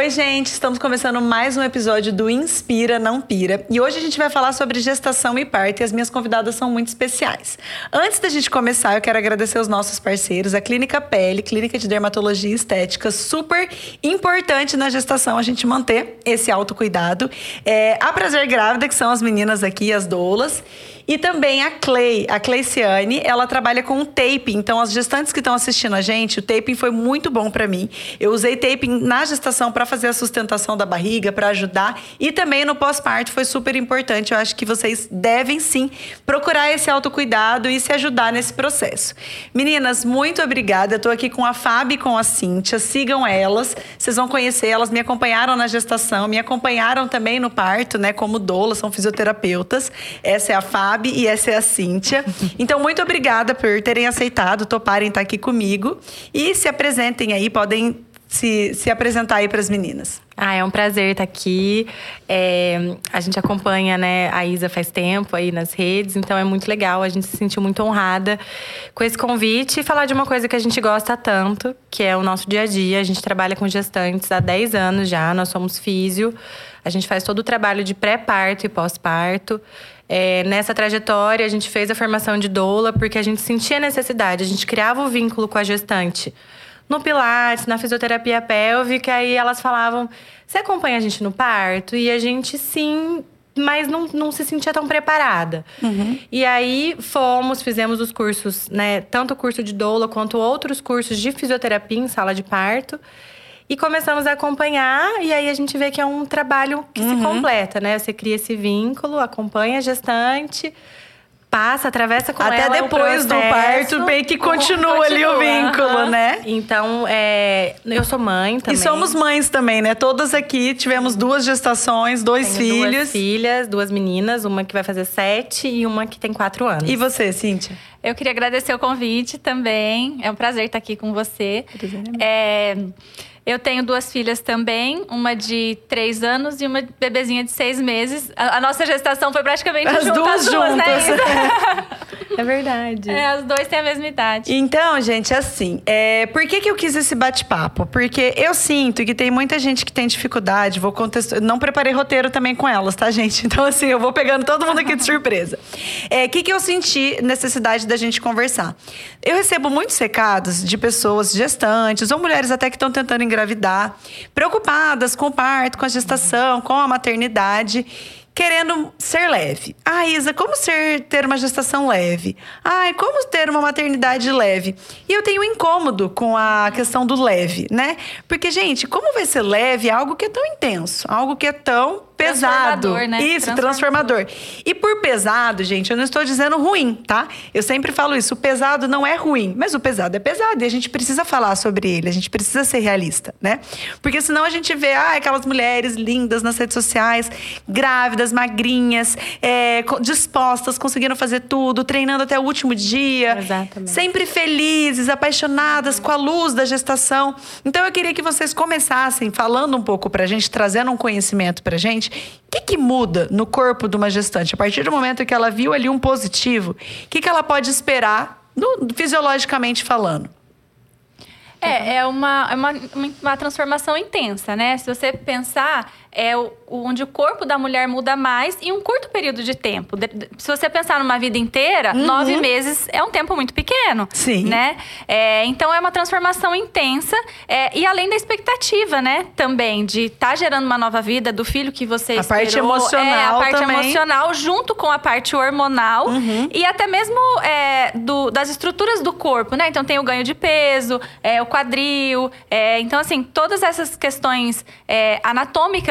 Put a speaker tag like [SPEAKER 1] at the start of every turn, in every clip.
[SPEAKER 1] Oi, gente, estamos começando mais um episódio do Inspira Não Pira. E hoje a gente vai falar sobre gestação e parto e as minhas convidadas são muito especiais. Antes da gente começar, eu quero agradecer os nossos parceiros, a Clínica Pele, Clínica de Dermatologia e Estética, super importante na gestação a gente manter esse autocuidado. É, a Prazer Grávida, que são as meninas aqui, as doulas. E também a Clay, a Cleiciane, ela trabalha com taping. Então, as gestantes que estão assistindo a gente, o taping foi muito bom para mim. Eu usei taping na gestação para fazer a sustentação da barriga, para ajudar. E também no pós-parto foi super importante. Eu acho que vocês devem sim procurar esse autocuidado e se ajudar nesse processo. Meninas, muito obrigada. Eu tô aqui com a Fábio e com a Cíntia. Sigam elas. Vocês vão conhecer. Elas me acompanharam na gestação, me acompanharam também no parto, né? Como doula, são fisioterapeutas. Essa é a Fábio e essa é a Cíntia. Então, muito obrigada por terem aceitado, toparem estar aqui comigo. E se apresentem aí, podem se, se apresentar aí para as meninas.
[SPEAKER 2] Ah, é um prazer estar aqui. É, a gente acompanha né, a Isa faz tempo aí nas redes, então é muito legal. A gente se sentiu muito honrada com esse convite e falar de uma coisa que a gente gosta tanto, que é o nosso dia a dia. A gente trabalha com gestantes há 10 anos já, nós somos físio. A gente faz todo o trabalho de pré-parto e pós-parto. É, nessa trajetória, a gente fez a formação de doula porque a gente sentia necessidade, a gente criava o vínculo com a gestante no Pilates, na fisioterapia pélvica, aí elas falavam: você acompanha a gente no parto? E a gente sim. Mas não, não se sentia tão preparada. Uhum. E aí fomos, fizemos os cursos, né? Tanto o curso de doula quanto outros cursos de fisioterapia em sala de parto. E começamos a acompanhar, e aí a gente vê que é um trabalho que uhum. se completa, né? Você cria esse vínculo, acompanha a gestante, passa, atravessa com
[SPEAKER 1] Até
[SPEAKER 2] ela
[SPEAKER 1] depois do parto, bem que continua, continua ali o vínculo, né?
[SPEAKER 2] Então, é, eu sou mãe também.
[SPEAKER 1] E somos mães também, né? Todas aqui tivemos duas gestações, dois
[SPEAKER 2] Tenho
[SPEAKER 1] filhos.
[SPEAKER 2] Duas filhas, duas meninas, uma que vai fazer sete e uma que tem quatro anos.
[SPEAKER 1] E você, Cíntia?
[SPEAKER 3] Eu queria agradecer o convite também. É um prazer estar aqui com você. Prazer é, eu tenho duas filhas também, uma de três anos e uma bebezinha de seis meses. A, a nossa gestação foi praticamente
[SPEAKER 1] as
[SPEAKER 3] juntas,
[SPEAKER 1] duas,
[SPEAKER 3] as duas,
[SPEAKER 1] né,
[SPEAKER 3] juntas.
[SPEAKER 2] né? é verdade.
[SPEAKER 3] É, as duas têm a mesma idade.
[SPEAKER 1] Então, gente, assim, é, por que, que eu quis esse bate-papo? Porque eu sinto que tem muita gente que tem dificuldade, vou contestar. Não preparei roteiro também com elas, tá, gente? Então, assim, eu vou pegando todo mundo aqui de surpresa. O é, que, que eu senti necessidade da gente conversar? Eu recebo muitos recados de pessoas gestantes ou mulheres até que estão tentando engravidar, preocupadas com o parto, com a gestação, com a maternidade querendo ser leve. Ah, Isa, como ser ter uma gestação leve? Ai, como ter uma maternidade leve? E eu tenho um incômodo com a questão do leve, né? Porque, gente, como vai ser leve algo que é tão intenso, algo que é tão pesado.
[SPEAKER 3] Né?
[SPEAKER 1] Isso, transformador. transformador. E por pesado, gente, eu não estou dizendo ruim, tá? Eu sempre falo isso. O pesado não é ruim, mas o pesado é pesado. E a gente precisa falar sobre ele, a gente precisa ser realista, né? Porque senão a gente vê ah, aquelas mulheres lindas nas redes sociais, grávidas, magrinhas, é, dispostas, conseguindo fazer tudo, treinando até o último dia.
[SPEAKER 2] Exatamente.
[SPEAKER 1] Sempre felizes, apaixonadas com a luz da gestação. Então eu queria que vocês começassem falando um pouco pra gente, trazendo um conhecimento pra gente o que, que muda no corpo de uma gestante? A partir do momento que ela viu ali um positivo, o que, que ela pode esperar, no, fisiologicamente falando?
[SPEAKER 3] É, é uma, é uma, uma transformação intensa, né? Se você pensar, é o, onde o corpo da mulher muda mais em um curto período de tempo. Se você pensar numa vida inteira, uhum. nove meses é um tempo muito pequeno.
[SPEAKER 1] Sim.
[SPEAKER 3] Né? É, então é uma transformação intensa é, e além da expectativa, né? Também de estar tá gerando uma nova vida do filho que você
[SPEAKER 1] a
[SPEAKER 3] esperou.
[SPEAKER 1] parte emocional é,
[SPEAKER 3] a parte
[SPEAKER 1] também.
[SPEAKER 3] emocional junto com a parte hormonal uhum. e até mesmo é, do, das estruturas do corpo, né? Então tem o ganho de peso, é, o quadril, é, então assim todas essas questões é,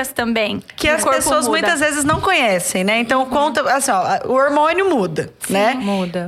[SPEAKER 3] anatômicas também.
[SPEAKER 1] Que as pessoas
[SPEAKER 3] muda.
[SPEAKER 1] muitas vezes não conhecem, né? Então uhum. conta, assim, ó, o hormônio muda,
[SPEAKER 2] Sim,
[SPEAKER 1] né?
[SPEAKER 2] Muda.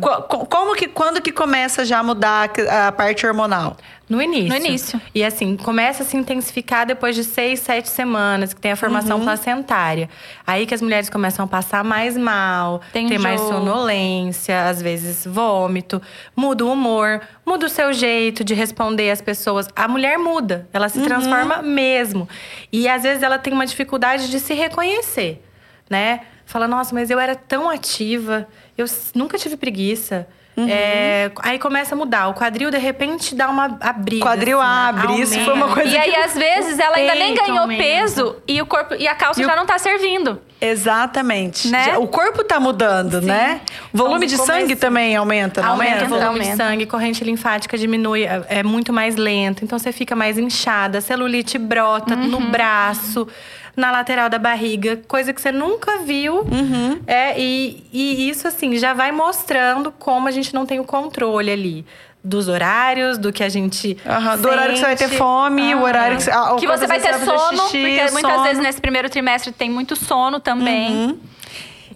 [SPEAKER 1] Como que, quando que começa já a mudar a parte hormonal?
[SPEAKER 2] No início.
[SPEAKER 3] No início.
[SPEAKER 2] E assim, começa a se intensificar depois de seis, sete semanas, que tem a formação uhum. placentária. Aí que as mulheres começam a passar mais mal, tem ter mais sonolência, às vezes vômito, muda o humor, muda o seu jeito de responder às pessoas. A mulher muda, ela se uhum. transforma mesmo. E às vezes ela tem uma dificuldade de se reconhecer, né? Fala, nossa, mas eu era tão ativa, eu nunca tive preguiça. É, aí começa a mudar. O quadril, de repente, dá uma abrida.
[SPEAKER 1] Quadril
[SPEAKER 2] assim,
[SPEAKER 1] abre, isso foi uma
[SPEAKER 2] aumenta.
[SPEAKER 1] coisa
[SPEAKER 3] E aí, às vezes, ela ainda nem ganhou
[SPEAKER 2] aumenta.
[SPEAKER 3] peso e o corpo e a calça
[SPEAKER 1] E o-
[SPEAKER 3] já não tá servindo.
[SPEAKER 1] Exatamente.
[SPEAKER 3] Né?
[SPEAKER 1] Já- O corpo tá mudando, né? O volume de
[SPEAKER 2] Então,
[SPEAKER 1] sangue
[SPEAKER 2] começa-
[SPEAKER 1] também aumenta, não
[SPEAKER 2] Aumenta
[SPEAKER 1] aumenta?
[SPEAKER 2] o volume de
[SPEAKER 3] Aumenta.
[SPEAKER 2] sangue, corrente linfática diminui, é é muito mais lento. Então você fica mais inchada, celulite brota no
[SPEAKER 3] Uhum.
[SPEAKER 2] braço, na lateral da barriga, coisa que você nunca viu.
[SPEAKER 1] Uhum.
[SPEAKER 2] É, e, e isso, assim, já vai mostrando como a gente não tem o controle ali. Dos horários, do que a gente.
[SPEAKER 1] Aham, Do horário que você vai ter fome, o horário que você. ah,
[SPEAKER 3] que você vai ter sono,
[SPEAKER 1] xixi,
[SPEAKER 3] porque muitas
[SPEAKER 1] sono.
[SPEAKER 3] vezes nesse primeiro trimestre tem muito sono também.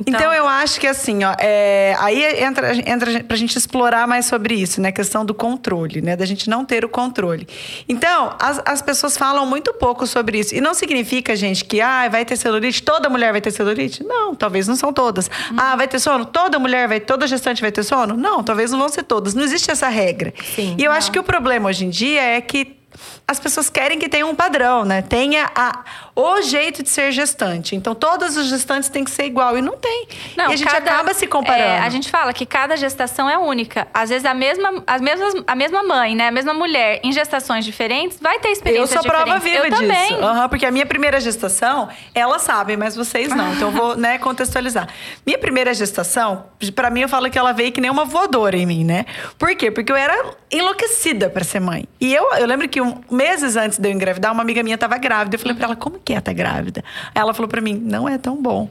[SPEAKER 1] Então, eu acho que assim, ó, é, aí entra, entra pra gente explorar mais sobre isso, né? A questão do controle, né? Da gente não ter o controle. Então, as, as pessoas falam muito pouco sobre isso. E não significa, gente, que ah, vai ter celulite, toda mulher vai ter celulite? Não, talvez não são todas. Ah, vai ter sono? Toda mulher vai, toda gestante vai ter sono? Não, talvez não vão ser todas. Não existe essa regra.
[SPEAKER 2] Sim,
[SPEAKER 1] e eu acho que o problema hoje em dia é que as pessoas querem que tenha um padrão, né? Tenha a, o jeito de ser gestante. Então, todas as gestantes têm que ser igual. E não tem.
[SPEAKER 3] Não,
[SPEAKER 1] e a gente
[SPEAKER 3] cada-
[SPEAKER 1] acaba se comparando.
[SPEAKER 3] é, a gente fala que cada gestação é única. Às vezes a mesma, as mesmas, a mesma mãe, né? A mesma mulher em gestações diferentes vai ter
[SPEAKER 1] Eu
[SPEAKER 3] experiências
[SPEAKER 1] sou prova viva
[SPEAKER 3] eu
[SPEAKER 1] disso.
[SPEAKER 3] também.
[SPEAKER 1] Aham, porque a minha primeira gestação, elas sabem, mas vocês não. Então eu vou, né, contextualizar. Minha primeira gestação, pra mim eu falo que ela veio que nem uma voadora em mim, né? Por quê? Porque eu era enlouquecida pra ser mãe. E eu, eu lembro que um, meses antes de eu engravidar, uma amiga minha tava grávida. Eu falei pra ela, como que é tá grávida? Aí ela falou pra mim, não é tão bom.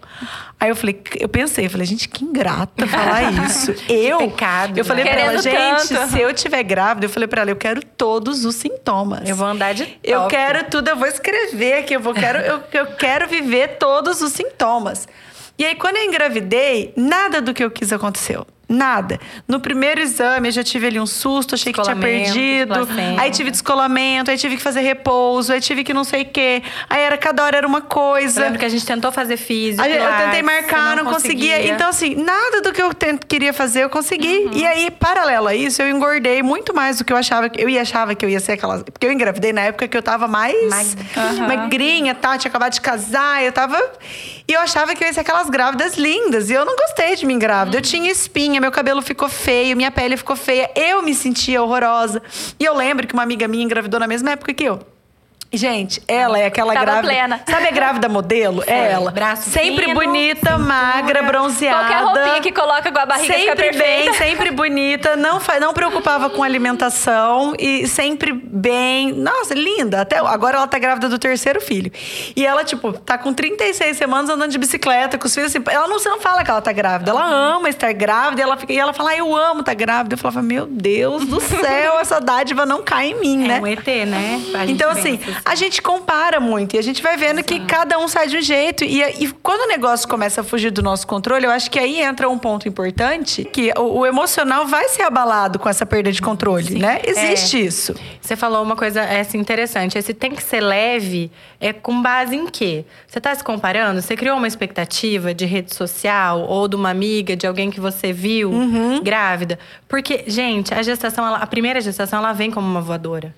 [SPEAKER 1] Aí eu falei, eu pensei, eu falei, gente, que ingrata falar isso. Eu,
[SPEAKER 2] pecado,
[SPEAKER 1] eu falei
[SPEAKER 2] né?
[SPEAKER 1] pra ela, gente,
[SPEAKER 3] tanto.
[SPEAKER 1] se eu tiver grávida, eu falei pra ela, eu quero todos os sintomas.
[SPEAKER 2] Eu vou andar de
[SPEAKER 1] Eu
[SPEAKER 2] top.
[SPEAKER 1] quero tudo, eu vou escrever aqui, eu vou quero, eu, eu quero viver todos os sintomas. E aí, quando eu engravidei, nada do que eu quis aconteceu. Nada. No primeiro exame, eu já tive ali um susto, achei que tinha perdido.
[SPEAKER 2] placenta.
[SPEAKER 1] Aí tive descolamento, aí tive que fazer repouso, aí tive que não sei o quê. Aí era cada hora era uma
[SPEAKER 2] Eu
[SPEAKER 1] coisa.
[SPEAKER 2] lembro que a gente tentou fazer físico.
[SPEAKER 1] Aí eu tentei marcar,
[SPEAKER 2] você
[SPEAKER 1] não, conseguia. Então, assim, nada do que eu tent- queria fazer eu consegui. E aí, paralelo a isso, eu engordei muito mais do que eu achava. que- Eu ia achava que eu ia ser aquela. Porque eu engravidei na época que eu tava mais
[SPEAKER 2] Magrinha.
[SPEAKER 1] magrinha e tal, tinha acabado de casar, eu tava. E eu achava que eu ia ser aquelas grávidas lindas. E eu não gostei de mim grávida. Eu tinha espinha, meu cabelo ficou feio, minha pele ficou feia. Eu me sentia horrorosa. E eu lembro que uma amiga minha engravidou na mesma época que eu. Gente, ela é aquela
[SPEAKER 3] Tava
[SPEAKER 1] grávida.
[SPEAKER 3] plena.
[SPEAKER 1] Sabe a grávida modelo? É ela.
[SPEAKER 2] Braço
[SPEAKER 1] Sempre
[SPEAKER 2] fino,
[SPEAKER 1] bonita,
[SPEAKER 2] cintura.
[SPEAKER 1] magra, bronzeada.
[SPEAKER 3] Qualquer roupinha que coloca com a barriga fica
[SPEAKER 1] sempre
[SPEAKER 3] perfeita.
[SPEAKER 1] bem, sempre bonita, não, não preocupava com alimentação e sempre bem. Nossa, linda. Até agora ela tá grávida do terceiro filho. E ela, tipo, tá com 36 semanas andando de bicicleta com os filhos. Assim, ela não, não fala que ela tá grávida, ela ama estar grávida. E ela, fica, e ela fala, ah, eu amo estar grávida. Eu falava, meu Deus do céu, essa dádiva não cai em mim,
[SPEAKER 2] É
[SPEAKER 1] né?
[SPEAKER 2] um ET, né?
[SPEAKER 1] Então, assim, a gente compara muito e a gente vai vendo que cada um sai de um jeito. E, e quando o negócio começa a fugir do nosso controle, eu acho que aí entra um ponto importante: que o, o emocional vai ser abalado com essa perda de controle, né? Existe isso.
[SPEAKER 2] Você falou uma coisa essa, interessante. Esse tem que ser leve é com base em quê? Você está se comparando? Você criou uma expectativa de rede social ou de uma amiga, de alguém que você viu
[SPEAKER 1] Uhum.
[SPEAKER 2] grávida? Porque, gente, a gestação, ela- a primeira gestação, ela vem como uma voadora.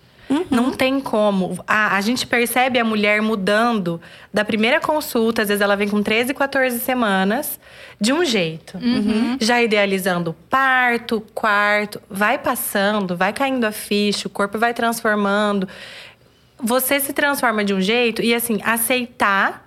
[SPEAKER 2] Não tem como. A, a gente percebe a mulher mudando da primeira consulta, às vezes ela vem com 13, 14 semanas, de um jeito. Já idealizando parto, quarto, vai passando, vai caindo a ficha, o corpo vai transformando. Você se transforma de um jeito e, assim, aceitar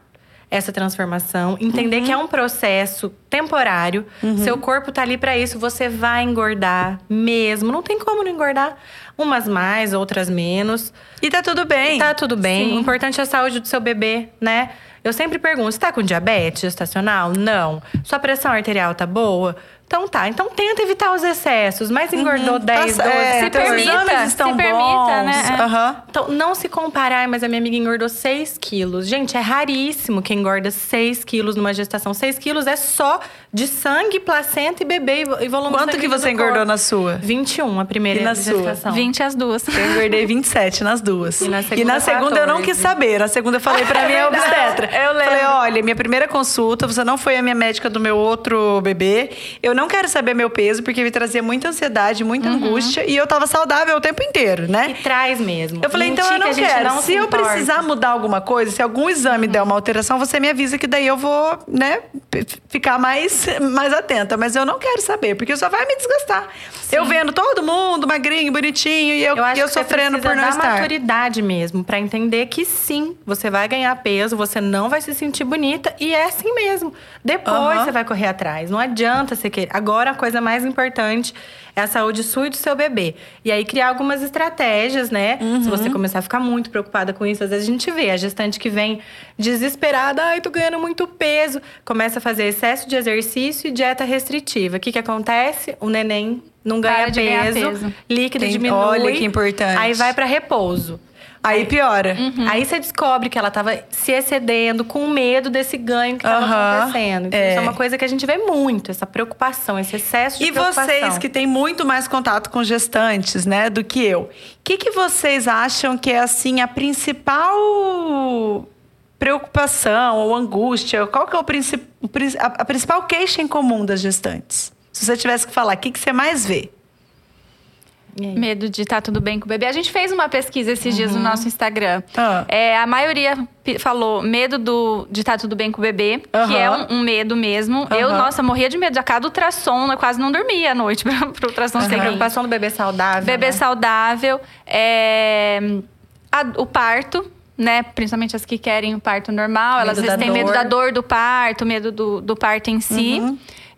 [SPEAKER 2] essa transformação, entender que é um processo temporário. Seu corpo tá ali para isso, você vai engordar mesmo. Não tem como não engordar. Umas mais, outras menos.
[SPEAKER 1] E tá tudo bem.
[SPEAKER 2] Tá tudo bem.
[SPEAKER 3] Sim.
[SPEAKER 2] O importante é a saúde do seu bebê, né? Eu sempre pergunto: você tá com diabetes gestacional? Não. Sua pressão arterial tá boa? Então tá. Então tenta evitar os excessos. Mas engordou 10,
[SPEAKER 1] Tá-
[SPEAKER 2] 12,
[SPEAKER 1] é,
[SPEAKER 3] Se
[SPEAKER 1] teus
[SPEAKER 3] permita,
[SPEAKER 1] exames estão
[SPEAKER 3] se permita,
[SPEAKER 1] bons.
[SPEAKER 3] né? É.
[SPEAKER 1] Aham.
[SPEAKER 2] então, não se comparar, mas a minha amiga engordou 6 quilos. Gente, é raríssimo quem engorda 6 quilos numa gestação. 6 quilos é só de sangue, placenta e bebê e vo- e volume
[SPEAKER 1] Quanto que você
[SPEAKER 2] do
[SPEAKER 1] engordou
[SPEAKER 2] corpo.
[SPEAKER 1] na sua?
[SPEAKER 2] 21, a primeira
[SPEAKER 1] E na sua?
[SPEAKER 2] gestação.
[SPEAKER 3] 20 as duas.
[SPEAKER 1] Eu engordei 27 nas duas.
[SPEAKER 2] E na segunda,
[SPEAKER 1] eu não
[SPEAKER 2] 14.
[SPEAKER 1] quis saber. Na segunda eu falei pra minha obstetra.
[SPEAKER 3] eu lembro.
[SPEAKER 1] Falei, olha, minha primeira consulta, você não foi a minha médica do meu outro bebê. Eu não quero saber meu peso, porque me trazia muita ansiedade, muita angústia. E eu tava saudável o tempo inteiro,
[SPEAKER 2] E
[SPEAKER 1] né?
[SPEAKER 2] traz mesmo.
[SPEAKER 1] Eu falei, então
[SPEAKER 2] Mentir
[SPEAKER 1] eu não
[SPEAKER 2] que
[SPEAKER 1] quero.
[SPEAKER 2] não
[SPEAKER 1] se eu
[SPEAKER 2] importa.
[SPEAKER 1] precisar mudar alguma coisa, se algum exame der uma alteração, você me avisa que daí eu vou, né, ficar mais, mais atenta, mas eu não quero saber, porque só vai me desgastar. Sim. Eu vendo todo mundo magrinho, bonitinho, e eu,
[SPEAKER 2] eu,
[SPEAKER 1] acho eu sofrendo por não
[SPEAKER 2] dar
[SPEAKER 1] estar.
[SPEAKER 2] maturidade mesmo, para entender que sim, você vai ganhar peso, você não vai se sentir bonita, e é assim mesmo. Depois uhum. você vai correr atrás. Não adianta você querer. Agora, a coisa mais importante é a saúde sua e do seu bebê. E aí, criar algumas estratégias, né? Uhum. Se você começar a ficar muito preocupada com isso, às vezes a gente vê a gestante que vem desesperada, ai, tô ganhando muito peso. Começa a fazer excesso de exercício e dieta restritiva. O que, que acontece? O neném não ganha peso, peso, líquido Tem, diminui.
[SPEAKER 1] Olha que importante.
[SPEAKER 2] Aí vai para repouso.
[SPEAKER 1] Aí piora.
[SPEAKER 2] Uhum. Aí você descobre que ela estava se excedendo com medo desse ganho que estava uhum. acontecendo. Então, é. Isso é uma coisa que a gente vê muito, essa preocupação, esse excesso de
[SPEAKER 1] e preocupação. E vocês que têm muito mais contato com gestantes, né, do que eu. O que, que vocês acham que é, assim, a principal preocupação ou angústia? Qual que é o princip... a principal queixa em comum das gestantes? Se você tivesse que falar, o que, que você mais vê?
[SPEAKER 3] Medo de estar tá tudo bem com o bebê. A gente fez uma pesquisa esses uhum. dias no uhum. nosso Instagram. Ah. É, a maioria falou medo do, de estar tá tudo bem com o bebê, uhum. que é um, um, medo mesmo. Uhum. Eu, nossa, morria de medo. A cada ultrassom, eu quase não dormia à noite para o ultrassom.
[SPEAKER 2] Você tem preocupação do bebê saudável.
[SPEAKER 3] Bebê
[SPEAKER 2] né?
[SPEAKER 3] saudável. É, a, o parto, né? Principalmente as que querem o parto normal. Medo elas às vezes têm medo da dor do parto, medo do, do parto em si.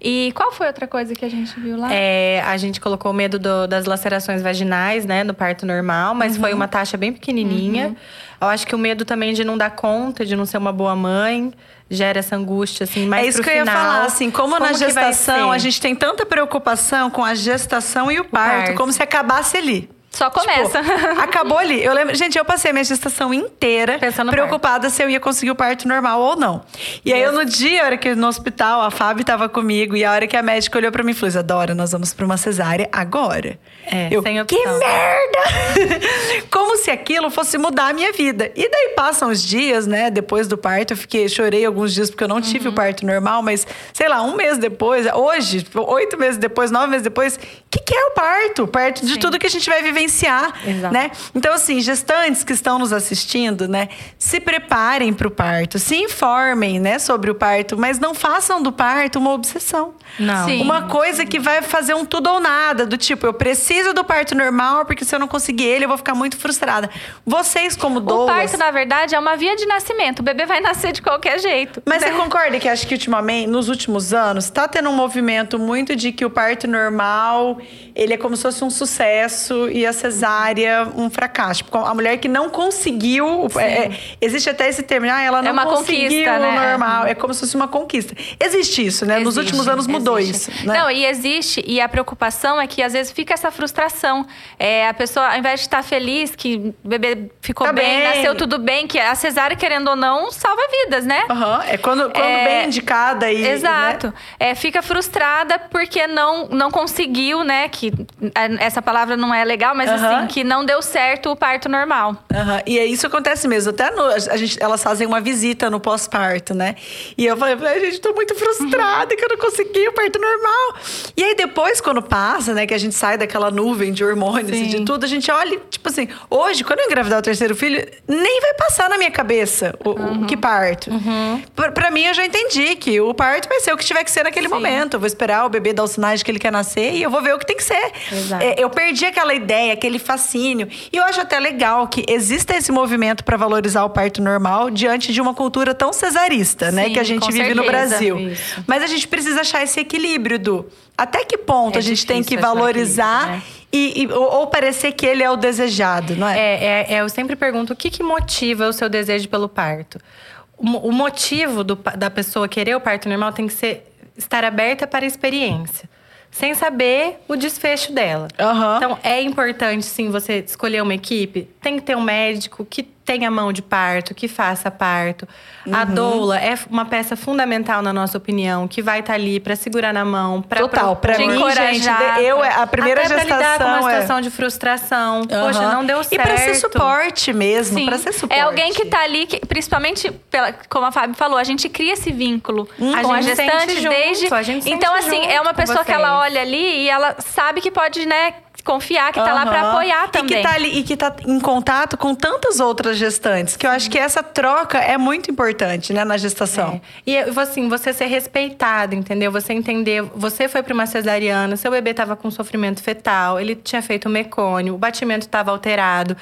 [SPEAKER 3] E qual foi outra coisa que a gente viu lá?
[SPEAKER 2] É, a gente colocou o medo do, das lacerações vaginais, né, no parto normal, mas uhum. foi uma taxa bem pequenininha. Uhum. Eu acho que o medo também de não dar conta, de não ser uma boa mãe, gera essa angústia, assim, mais
[SPEAKER 1] É isso que eu ia falar, assim, como, como na gestação a gente tem tanta preocupação com a gestação e o parto, o parto. como se acabasse ali.
[SPEAKER 3] Só começa.
[SPEAKER 1] Tipo, acabou ali. Eu lembro, gente, eu passei minha gestação inteira Pensando preocupada se eu ia conseguir o parto normal ou não. E aí, eu, no dia, a hora que no hospital, a Fábio tava comigo, e a hora que a médica olhou pra mim e falou: Isadora, nós vamos pra uma cesárea agora.
[SPEAKER 2] É,
[SPEAKER 1] eu,
[SPEAKER 2] sem
[SPEAKER 1] opção. Que merda! Como se aquilo fosse mudar a minha vida. E daí passam os dias, né? Depois do parto, eu fiquei, chorei alguns dias porque eu não tive uhum. o parto normal, mas sei lá, um mês depois, hoje, oito meses depois, nove meses depois, o que, que é o parto? Parto de Sim. tudo que a gente vai viver vivenciar, Exato. né? Então, assim, gestantes que estão nos assistindo, né? Se preparem para o parto, se informem, né, sobre o parto, mas não façam do parto uma obsessão.
[SPEAKER 2] Não. Sim.
[SPEAKER 1] Uma coisa que vai fazer um tudo ou nada, do tipo, eu preciso do parto normal, porque se eu não conseguir ele, eu vou ficar muito frustrada. Vocês, como doulas...
[SPEAKER 3] O parto, na verdade, é uma via de nascimento. O bebê vai nascer de qualquer jeito.
[SPEAKER 1] Mas né? você concorda que acho que ultimamente, nos últimos anos, está tendo um movimento muito de que o parto normal, ele é como se fosse um sucesso e a cesárea um fracasso. Tipo, a mulher que não conseguiu. É, é, existe até esse termo, ah, ela é não é uma conseguiu conquista, né? normal. É como se fosse uma conquista. Existe isso, né? Existe, Nos últimos anos mudou existe. isso. Né?
[SPEAKER 3] Não, e existe, e a preocupação é que às vezes fica essa frustração. É, a pessoa, ao invés de estar feliz que o bebê ficou tá bem, bem, nasceu tudo bem, que a cesárea, querendo ou não, salva vidas, né?
[SPEAKER 1] Uhum. É quando, quando é, bem indicada e.
[SPEAKER 3] Exato.
[SPEAKER 1] Né?
[SPEAKER 3] É, fica frustrada porque não, não conseguiu, né? Que essa palavra não é legal, mas uhum. assim, que não deu certo o parto normal.
[SPEAKER 1] Uhum. E é isso acontece mesmo. Até no, a gente, elas fazem uma visita no pós-parto, né? E eu falei, gente, tô muito frustrada que eu não consegui o parto normal. E aí depois, quando passa, né, que a gente sai daquela nuvem de hormônios Sim. e de tudo, a gente olha, tipo assim, hoje, quando eu engravidar o terceiro filho, nem vai passar na minha cabeça o, uhum. o que parto.
[SPEAKER 3] Uhum.
[SPEAKER 1] Pra, pra, mim, eu já entendi que o parto vai ser o que tiver que ser naquele Sim. momento. Eu vou esperar o bebê dar os sinais de que ele quer nascer e eu vou ver o que tem que ser. É, eu perdi aquela ideia, aquele fascínio. E eu acho até legal que exista esse movimento para valorizar o parto normal diante de uma cultura tão cesarista, Sim, né, que a gente vive certeza. no Brasil. Isso. Mas a gente precisa achar esse equilíbrio do até que ponto é a gente tem que valorizar né? e, e, ou, ou, parecer que ele é o desejado, não é?
[SPEAKER 2] É, é, é eu sempre pergunto o que, que motiva o seu desejo pelo parto. O, o motivo do, da pessoa querer o parto normal tem que ser estar aberta para a experiência sem saber o desfecho dela.
[SPEAKER 1] Uhum.
[SPEAKER 2] Então, é importante, sim, você escolher uma equipe. Tem que ter um médico que tenha mão de parto, que faça parto. Uhum. A doula é uma peça fundamental na nossa opinião, que vai estar tá ali para segurar na mão, para
[SPEAKER 1] Total, para mim, gente, eu é, a primeira
[SPEAKER 2] até
[SPEAKER 1] gestação
[SPEAKER 2] lidar com uma
[SPEAKER 1] é...
[SPEAKER 2] situação de frustração. Uhum. Poxa, não deu certo.
[SPEAKER 1] E para ser suporte mesmo, para ser suporte.
[SPEAKER 3] É alguém que tá ali, que, principalmente pela, como a Fábio falou, a gente cria esse vínculo
[SPEAKER 2] hum,
[SPEAKER 3] com a, a gestante
[SPEAKER 2] desde
[SPEAKER 3] junto, a gente então assim, é uma pessoa que ela olha ali e ela sabe que pode, né, confiar, que tá lá para apoiar também.
[SPEAKER 1] E que, tá ali, e que tá em contato com tantas outras gestantes. Que eu acho que essa troca é muito importante, né, na gestação.
[SPEAKER 2] É. E assim, você ser respeitado, entendeu? Você entender, você foi para uma cesariana, seu bebê estava com sofrimento fetal, ele tinha feito mecônio, o batimento estava alterado.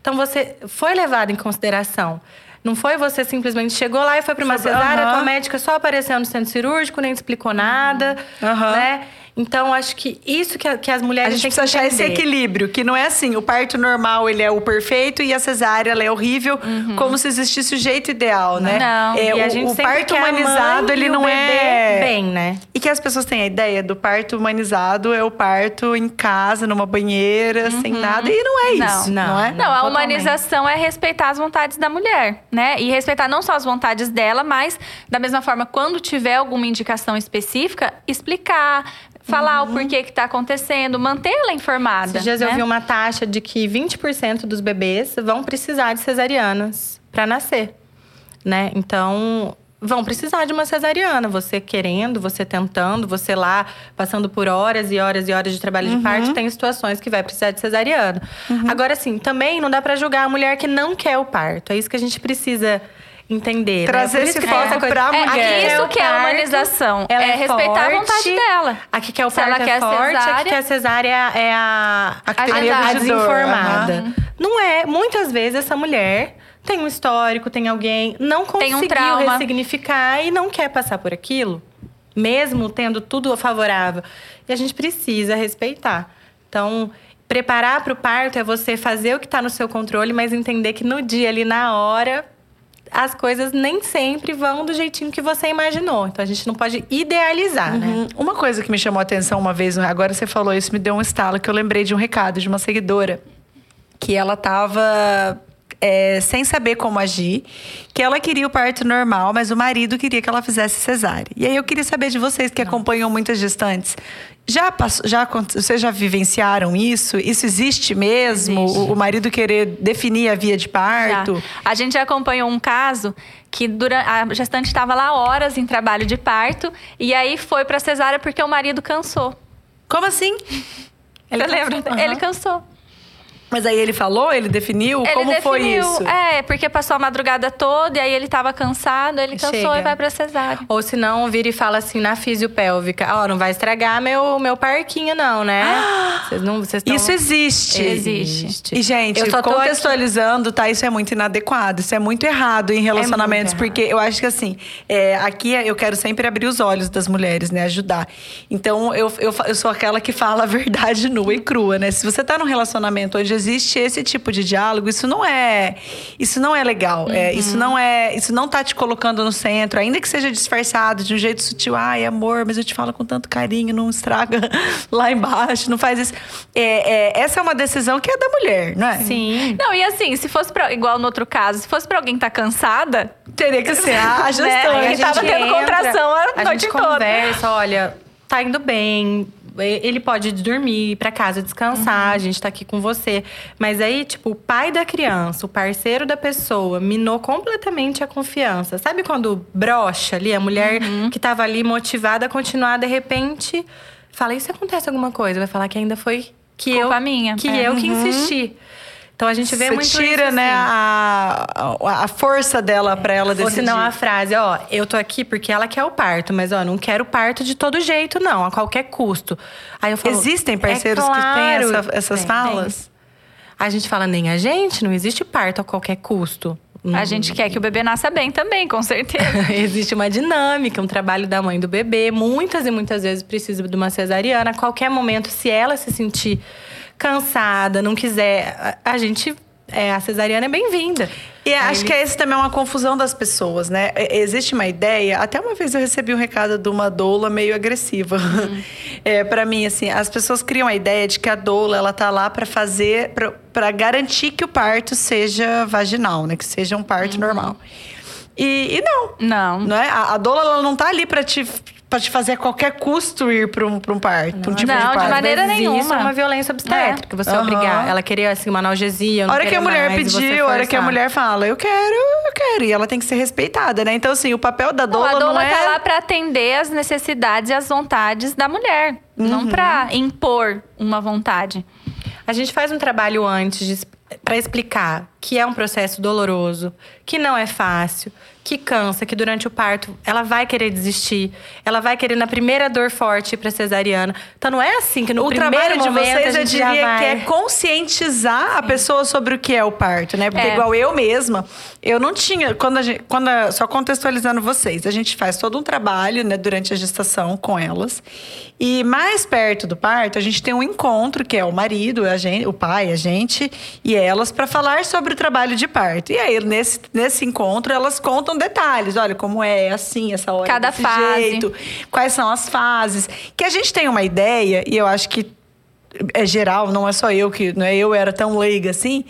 [SPEAKER 2] Então você foi levado em consideração. Não foi você simplesmente chegou lá e foi para uma cesárea,
[SPEAKER 1] aham.
[SPEAKER 2] tua médica só apareceu no centro cirúrgico, nem te explicou nada,
[SPEAKER 1] Aham.
[SPEAKER 2] né? Então, acho que isso que, a- que as
[SPEAKER 1] A
[SPEAKER 2] mulheres
[SPEAKER 1] gente
[SPEAKER 2] têm
[SPEAKER 1] precisa
[SPEAKER 2] que
[SPEAKER 1] achar esse equilíbrio, que não é assim, o parto normal ele é o perfeito e a cesárea ela é horrível, como se existisse o jeito ideal, né?
[SPEAKER 3] Não.
[SPEAKER 1] É,
[SPEAKER 2] e a
[SPEAKER 1] o-
[SPEAKER 2] gente
[SPEAKER 1] o, parto
[SPEAKER 2] quer a
[SPEAKER 1] humanizado, ele não é
[SPEAKER 2] bem, né?
[SPEAKER 1] E que as pessoas têm a ideia do parto humanizado é o parto em casa, numa banheira, sem nada, e não é
[SPEAKER 3] Não.
[SPEAKER 1] isso, não,
[SPEAKER 2] Não.
[SPEAKER 1] é?
[SPEAKER 3] Não, a
[SPEAKER 2] totalmente.
[SPEAKER 3] humanização é respeitar as vontades da mulher, né? E respeitar não só as vontades dela, mas da mesma forma, quando tiver alguma indicação específica, explicar, falar o porquê que tá acontecendo, manter ela informada.
[SPEAKER 2] Esses dias
[SPEAKER 3] né?
[SPEAKER 2] eu vi uma taxa de que 20% dos bebês vão precisar de cesarianas para nascer, né? Então, vão precisar de uma cesariana. Você querendo, você tentando, você lá passando por horas e horas e horas de trabalho de parto, tem situações que vai precisar de cesariana. Agora, assim, também não dá para julgar a mulher que não quer o parto. É isso que a gente precisa entender. né?
[SPEAKER 1] Trazer
[SPEAKER 2] isso
[SPEAKER 1] esse
[SPEAKER 2] que
[SPEAKER 1] foco
[SPEAKER 2] coisa-
[SPEAKER 1] pra
[SPEAKER 3] É,
[SPEAKER 1] mulher.
[SPEAKER 3] isso
[SPEAKER 2] o
[SPEAKER 3] que é humanização.
[SPEAKER 2] ela
[SPEAKER 3] é, respeitar a vontade dela.
[SPEAKER 2] A que quer o
[SPEAKER 3] Se
[SPEAKER 2] parto
[SPEAKER 3] ela
[SPEAKER 2] é
[SPEAKER 3] quer
[SPEAKER 2] forte, a que
[SPEAKER 3] cesárea-
[SPEAKER 2] quer cesárea é a, é a,
[SPEAKER 1] A que
[SPEAKER 3] A
[SPEAKER 2] a desinformada.
[SPEAKER 1] aham.
[SPEAKER 2] Não é. Muitas vezes essa mulher tem um histórico, tem alguém, não
[SPEAKER 3] Tem um
[SPEAKER 2] conseguiu
[SPEAKER 3] trauma.
[SPEAKER 2] ressignificar e não quer passar por aquilo, mesmo tendo tudo favorável. E a gente precisa respeitar. Então, preparar para o parto é você fazer o que está no seu controle, mas entender que no dia ali, na hora, as coisas nem sempre vão do jeitinho que você imaginou. Então a gente não pode idealizar, né?
[SPEAKER 1] Uhum. Uma coisa que me chamou a atenção uma vez, agora você falou isso, me deu um estalo, que eu lembrei de um recado de uma seguidora. Que ela tava é, sem saber como agir, que ela queria o parto normal, mas o marido queria que ela fizesse cesárea. E aí eu queria saber de vocês que acompanham muitas gestantes. Já passou, já vocês já vivenciaram isso? Isso existe mesmo?
[SPEAKER 3] Existe.
[SPEAKER 1] O, o marido querer definir a via de
[SPEAKER 3] Já.
[SPEAKER 1] parto?
[SPEAKER 3] A gente já acompanhou um caso que durante, a gestante estava lá horas em trabalho de parto e aí foi para cesárea porque o marido cansou.
[SPEAKER 1] Como assim?
[SPEAKER 3] Ele
[SPEAKER 2] cansou.
[SPEAKER 3] lembra?
[SPEAKER 1] Aham.
[SPEAKER 3] Ele cansou.
[SPEAKER 1] Mas aí ele falou, ele definiu?
[SPEAKER 3] Ele
[SPEAKER 1] como foi
[SPEAKER 3] definiu,
[SPEAKER 1] isso?
[SPEAKER 3] É, porque passou a madrugada toda e aí ele tava cansado, ele cansou
[SPEAKER 2] Chega.
[SPEAKER 3] e vai pra cesárea.
[SPEAKER 2] Ou se não, vira e fala assim na fisiopélvica: Ó, não vai estragar meu, meu parquinho, não, né? Vocês não. Vocês tão...
[SPEAKER 1] Isso existe.
[SPEAKER 3] Existe.
[SPEAKER 1] E, gente,
[SPEAKER 2] Eu tô
[SPEAKER 1] contextualizando, tá? Isso é muito inadequado. Isso é muito errado em relacionamentos.
[SPEAKER 2] muito errado.
[SPEAKER 1] porque eu acho que, assim, é, aqui eu quero sempre abrir os olhos das mulheres, né? Ajudar. Então, eu, eu, eu sou aquela que fala a verdade nua e crua, né? Se você tá num relacionamento onde existe esse tipo de diálogo, isso não é... Isso não é legal. É,
[SPEAKER 2] Uhum.
[SPEAKER 1] isso não é... Isso não tá te colocando no centro. Ainda que seja disfarçado, de um jeito sutil. Ai, amor, mas eu te falo com tanto carinho. Não estraga lá embaixo. Não faz isso. É, é, essa é uma decisão que é da mulher, não é?
[SPEAKER 2] Sim.
[SPEAKER 3] Não, e assim, se fosse pra, igual no outro caso, se fosse pra alguém que tá cansada,
[SPEAKER 1] Teria que ser a.
[SPEAKER 3] Né?
[SPEAKER 2] Aí
[SPEAKER 3] Ele tava tendo contração a
[SPEAKER 2] a
[SPEAKER 3] noite
[SPEAKER 2] gente
[SPEAKER 3] toda.
[SPEAKER 2] conversa, olha, tá indo bem. Ele pode dormir, ir pra casa descansar, a gente tá aqui com você. Mas aí, tipo, o pai da criança, o parceiro da pessoa, minou completamente a confiança. Sabe quando brocha ali, a mulher que tava ali motivada a continuar, de repente, fala: e se acontece alguma coisa? Vai falar que ainda foi que
[SPEAKER 3] Culpa
[SPEAKER 2] eu,
[SPEAKER 3] minha.
[SPEAKER 2] que
[SPEAKER 3] É.
[SPEAKER 2] eu que insisti. Então a gente vê
[SPEAKER 1] Você
[SPEAKER 2] muito
[SPEAKER 1] tira,
[SPEAKER 2] isso,
[SPEAKER 1] né,
[SPEAKER 2] assim.
[SPEAKER 1] a, a, a força dela pra ela
[SPEAKER 2] Ou
[SPEAKER 1] decidir.
[SPEAKER 2] senão a frase, ó, eu tô aqui porque ela quer o parto, mas ó, não quero parto de todo jeito, não, a qualquer custo. Aí eu falo,
[SPEAKER 1] Existem parceiros
[SPEAKER 2] "É
[SPEAKER 1] que têm
[SPEAKER 2] claro."
[SPEAKER 1] essa- essas
[SPEAKER 2] Tem,
[SPEAKER 1] falas?
[SPEAKER 2] A gente fala, nem a gente, não existe parto a qualquer custo.
[SPEAKER 3] a gente quer que o bebê nasça bem também, com certeza.
[SPEAKER 2] Existe uma dinâmica, um trabalho da mãe do bebê. Muitas e muitas vezes precisa de uma cesariana. A qualquer momento, se ela se sentir cansada, não quiser, a, a gente. É, a cesariana é bem-vinda.
[SPEAKER 1] E
[SPEAKER 2] Aí
[SPEAKER 1] acho que esse também é uma confusão das pessoas, né? Existe uma ideia. Até uma vez eu recebi um recado de uma doula meio agressiva. É, para mim, assim, as pessoas criam a ideia de que a doula ela tá lá pra fazer, pra- pra garantir que o parto seja vaginal, né? Que seja um parto normal. E, e não.
[SPEAKER 3] Não.
[SPEAKER 1] Não é? A, a doula ela não tá ali pra te, pra te fazer a qualquer custo ir pra um, pra um parto. pra um tipo
[SPEAKER 3] Não,
[SPEAKER 1] de
[SPEAKER 3] de
[SPEAKER 1] parto.
[SPEAKER 3] maneira
[SPEAKER 2] Às vezes
[SPEAKER 3] nenhuma.
[SPEAKER 2] Isso é uma violência obstétrica. Você
[SPEAKER 1] Aham.
[SPEAKER 2] obrigar. Ela queria, assim, uma analgesia.
[SPEAKER 1] A
[SPEAKER 2] não
[SPEAKER 1] hora que a mulher
[SPEAKER 2] mais,
[SPEAKER 1] pediu, a hora que a mulher fala, eu quero, eu quero. E ela tem que ser respeitada, né? Então, assim, o papel da
[SPEAKER 3] Não,
[SPEAKER 1] doula
[SPEAKER 3] a
[SPEAKER 1] não,
[SPEAKER 3] doula
[SPEAKER 1] é...
[SPEAKER 3] tá lá pra atender as necessidades e as vontades da mulher, não pra impor uma vontade.
[SPEAKER 2] A gente faz um trabalho antes para explicar que é um processo doloroso, que não é fácil, que cansa, que durante o parto ela vai querer desistir, ela vai querer na primeira dor forte para cesariana. Então não é assim que no
[SPEAKER 1] o
[SPEAKER 2] primeiro
[SPEAKER 1] trabalho de
[SPEAKER 2] momento
[SPEAKER 1] vocês
[SPEAKER 2] a
[SPEAKER 1] eu
[SPEAKER 2] gente já
[SPEAKER 1] diria
[SPEAKER 2] vai...
[SPEAKER 1] que é conscientizar Sim. a pessoa sobre o que é o parto, né? Porque
[SPEAKER 3] É.
[SPEAKER 1] igual eu mesma, eu não tinha quando a gente, quando a- só contextualizando vocês, a gente faz todo um trabalho, né, durante a gestação com elas. E mais perto do parto, a gente tem um encontro que é o marido, a gente, o pai, a gente e elas para falar sobre o trabalho de parto. E aí nesse nesse encontro elas contam detalhes, olha como é assim essa hora
[SPEAKER 3] Cada fase.
[SPEAKER 1] jeito, quais são as fases, que a gente tem uma ideia e eu acho que é geral, não é só eu que, não é eu era tão leiga assim,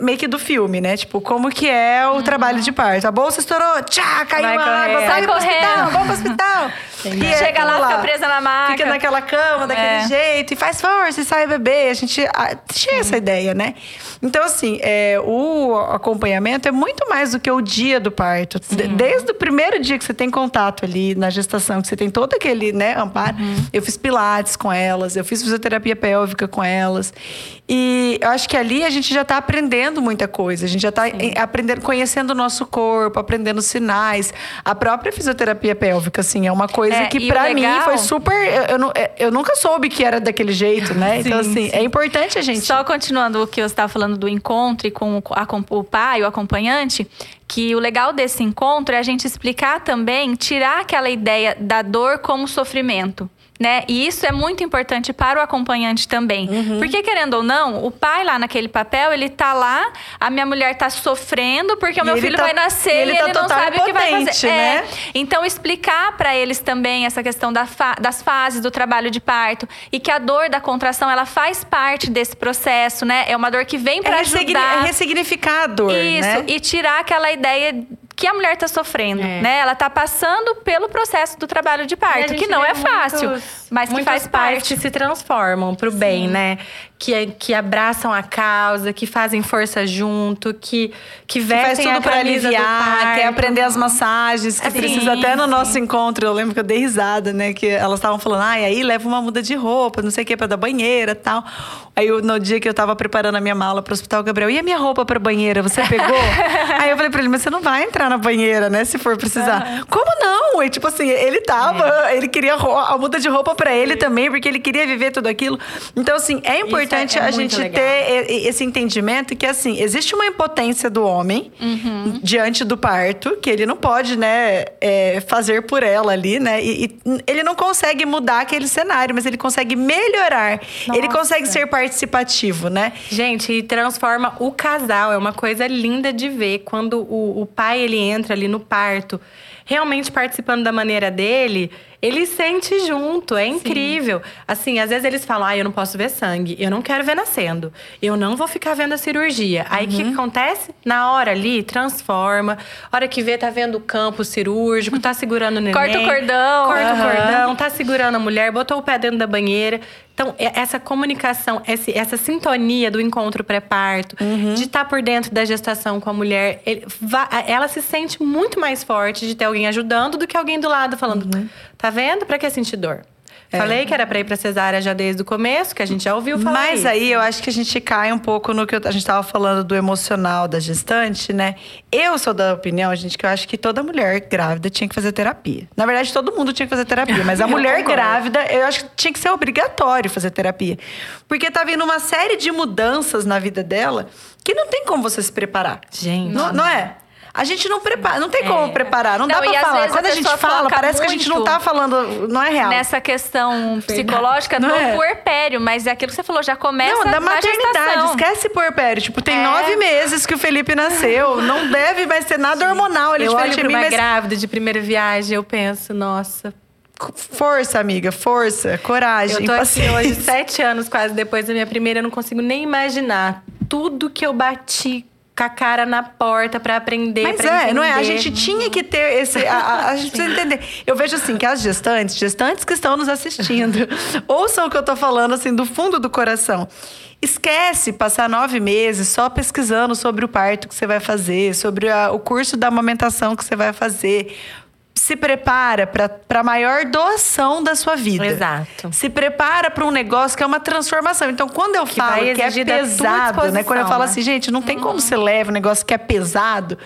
[SPEAKER 1] meio que do filme, né? Tipo, como que é o trabalho de parto. A bolsa estourou, tchá, caiu
[SPEAKER 2] Vai
[SPEAKER 1] a água, sai pro hospital,
[SPEAKER 3] correndo.
[SPEAKER 1] vamos pro hospital. E é
[SPEAKER 3] Chega lá,
[SPEAKER 1] aquilo
[SPEAKER 3] fica presa na maca.
[SPEAKER 1] Fica naquela cama, daquele
[SPEAKER 3] É.
[SPEAKER 1] jeito, e faz força, e sai bebê. A gente ah, tinha essa ideia, né? Então, assim, é, o acompanhamento é muito mais do que o dia do parto. De- Desde o primeiro dia que você tem contato ali na gestação, que você tem todo aquele né, amparo. Eu fiz pilates com elas, eu fiz fisioterapia pélvica com elas. E eu acho que ali a gente já está aprendendo muita coisa. A gente já está aprendendo, conhecendo o nosso corpo, aprendendo sinais. A própria fisioterapia pélvica, assim, é uma coisa
[SPEAKER 3] É,
[SPEAKER 1] que para mim
[SPEAKER 3] legal-
[SPEAKER 1] foi super. Eu, eu, nu- eu nunca soube que era daquele jeito, né? então,
[SPEAKER 2] Sim,
[SPEAKER 1] assim,
[SPEAKER 2] sim.
[SPEAKER 1] é importante a gente.
[SPEAKER 3] Só continuando o que você estava falando do encontro com o pai, o acompanhante, que o legal desse encontro é a gente explicar também, tirar aquela ideia da dor como sofrimento. Né? E isso é muito importante para o acompanhante também.
[SPEAKER 1] Uhum.
[SPEAKER 3] Porque, querendo ou não, o pai lá naquele papel, ele tá lá, a minha mulher tá sofrendo porque o
[SPEAKER 1] E
[SPEAKER 3] meu
[SPEAKER 1] ele
[SPEAKER 3] filho
[SPEAKER 1] tá-
[SPEAKER 3] vai nascer
[SPEAKER 1] e
[SPEAKER 3] e
[SPEAKER 1] ele
[SPEAKER 3] ele,
[SPEAKER 1] tá
[SPEAKER 3] não sabe o que vai fazer.
[SPEAKER 1] né?
[SPEAKER 3] É. Então, explicar para eles também essa questão da fa- das fases do trabalho de parto e que a dor da contração ela faz parte desse processo, né? É uma dor que vem para
[SPEAKER 1] é,
[SPEAKER 3] ajudar.
[SPEAKER 1] é ressignificar a dor,
[SPEAKER 3] Isso,
[SPEAKER 1] né?
[SPEAKER 3] e tirar aquela ideia que a mulher tá sofrendo,
[SPEAKER 2] É.
[SPEAKER 3] né? Ela tá passando pelo processo do trabalho de parto, que não é fácil,
[SPEAKER 2] muitos-
[SPEAKER 3] mas que faz parte.
[SPEAKER 2] se transformam pro bem, né? Que, que abraçam a causa, que fazem força junto, que, que
[SPEAKER 1] Que faz
[SPEAKER 2] vestem
[SPEAKER 1] tudo
[SPEAKER 2] a
[SPEAKER 1] pra
[SPEAKER 2] camisa do
[SPEAKER 1] aliviar, quer aprender as massagens, que
[SPEAKER 3] Sim,
[SPEAKER 1] precisa até no
[SPEAKER 3] sim.
[SPEAKER 1] nosso encontro. Eu lembro que eu dei risada, né? Que elas estavam falando, ai, aí leva uma muda de roupa, não sei o que, pra dar banheira e tal. Aí eu- no dia que eu tava preparando a minha mala pro hospital, o Gabriel, e a minha roupa pra banheira? Você pegou? aí eu falei pra ele, mas você não vai entrar na banheira, né? Se for precisar. Como não? E tipo assim, ele tava, ele queria a muda de roupa pra ele também, porque ele queria viver tudo aquilo. Então, assim, é importante
[SPEAKER 2] é
[SPEAKER 1] a gente
[SPEAKER 2] legal.
[SPEAKER 1] ter esse entendimento que assim existe uma impotência do homem
[SPEAKER 3] Uhum.
[SPEAKER 1] diante do parto que ele não pode né é, fazer por ela ali né e, e ele não consegue mudar aquele cenário mas ele consegue melhorar ele
[SPEAKER 2] Nossa.
[SPEAKER 1] consegue ser participativo né
[SPEAKER 2] Gente, e transforma o casal. É uma coisa linda de ver quando o, o pai ele entra ali no parto, realmente participando da maneira dele. Ele sente junto, é incrível. Assim, às vezes eles falam: ah, eu não posso ver sangue, eu não quero ver nascendo, eu não vou ficar vendo a cirurgia. Aí o que, que acontece? Na hora ali, transforma. Hora que vê, tá vendo o campo cirúrgico, tá segurando o neném.
[SPEAKER 3] Corta o cordão.
[SPEAKER 2] Corta o
[SPEAKER 1] Aham.
[SPEAKER 2] cordão, tá segurando a mulher, botou o pé dentro da banheira. Então, essa comunicação, essa sintonia do encontro pré-parto,
[SPEAKER 1] Uhum.
[SPEAKER 2] de estar por dentro da gestação com a mulher, ela se sente muito mais forte de ter alguém ajudando do que alguém do lado falando:
[SPEAKER 1] Uhum.
[SPEAKER 2] Tá vendo? Pra que sentir dor?
[SPEAKER 1] É.
[SPEAKER 2] Falei que era pra ir pra cesárea já desde o começo, que a gente já ouviu falar.
[SPEAKER 1] Mas
[SPEAKER 2] isso.
[SPEAKER 1] aí eu acho que a gente cai um pouco no que a gente estava falando do emocional da gestante, né? Eu sou da opinião, gente, que eu acho que toda mulher grávida tinha que fazer terapia. Na verdade, todo mundo tinha que fazer terapia, mas a mulher
[SPEAKER 2] concordo.
[SPEAKER 1] grávida, eu acho que tinha que ser obrigatório fazer terapia. Porque tá vindo uma série de mudanças na vida dela que não tem como você se preparar.
[SPEAKER 2] Gente.
[SPEAKER 1] Não, não é? A gente não prepara, não tem como
[SPEAKER 2] É.
[SPEAKER 1] preparar, não, dá
[SPEAKER 3] Não,
[SPEAKER 1] pra
[SPEAKER 3] e às
[SPEAKER 1] falar.
[SPEAKER 3] vezes a
[SPEAKER 1] Quando a, gente fala, parece que a gente não tá falando, não é real.
[SPEAKER 3] Nessa questão psicológica
[SPEAKER 1] Não
[SPEAKER 3] do
[SPEAKER 1] é?
[SPEAKER 3] puerpério, mas é aquilo que você falou, já começa
[SPEAKER 1] Não, da maternidade.
[SPEAKER 3] gestação.
[SPEAKER 1] Esquece puerpério. Tipo, tem
[SPEAKER 3] É.
[SPEAKER 1] nove meses que o Felipe nasceu. Não deve mais ter nada hormonal. Ele é
[SPEAKER 2] eu olho pra
[SPEAKER 1] mim,
[SPEAKER 2] uma
[SPEAKER 1] mas...
[SPEAKER 2] grávida de primeira viagem, eu penso, nossa,
[SPEAKER 1] Força, amiga. Força. Coragem.
[SPEAKER 2] Eu tô aqui
[SPEAKER 1] paciência.
[SPEAKER 2] hoje, sete anos quase depois da minha primeira, eu não consigo nem imaginar tudo que eu bati com a cara na porta pra aprender,
[SPEAKER 1] Mas
[SPEAKER 2] pra
[SPEAKER 1] é, não é? A
[SPEAKER 2] entender.
[SPEAKER 1] gente tinha que ter esse. A, a- a gente precisa entender. Eu vejo assim que as gestantes, gestantes que estão nos assistindo, ouçam o que eu tô falando assim do fundo do coração. Esquece passar nove meses só pesquisando sobre o parto que você vai fazer, sobre a- o curso da amamentação que você vai fazer. Se prepara para a maior doação da sua vida.
[SPEAKER 2] Exato.
[SPEAKER 1] Se prepara para um negócio que é uma transformação. Então, quando eu
[SPEAKER 2] Que
[SPEAKER 1] falo que é pesado, né? Quando eu falo
[SPEAKER 2] né?
[SPEAKER 1] assim, gente, não tem como ser leve um negócio que é pesado.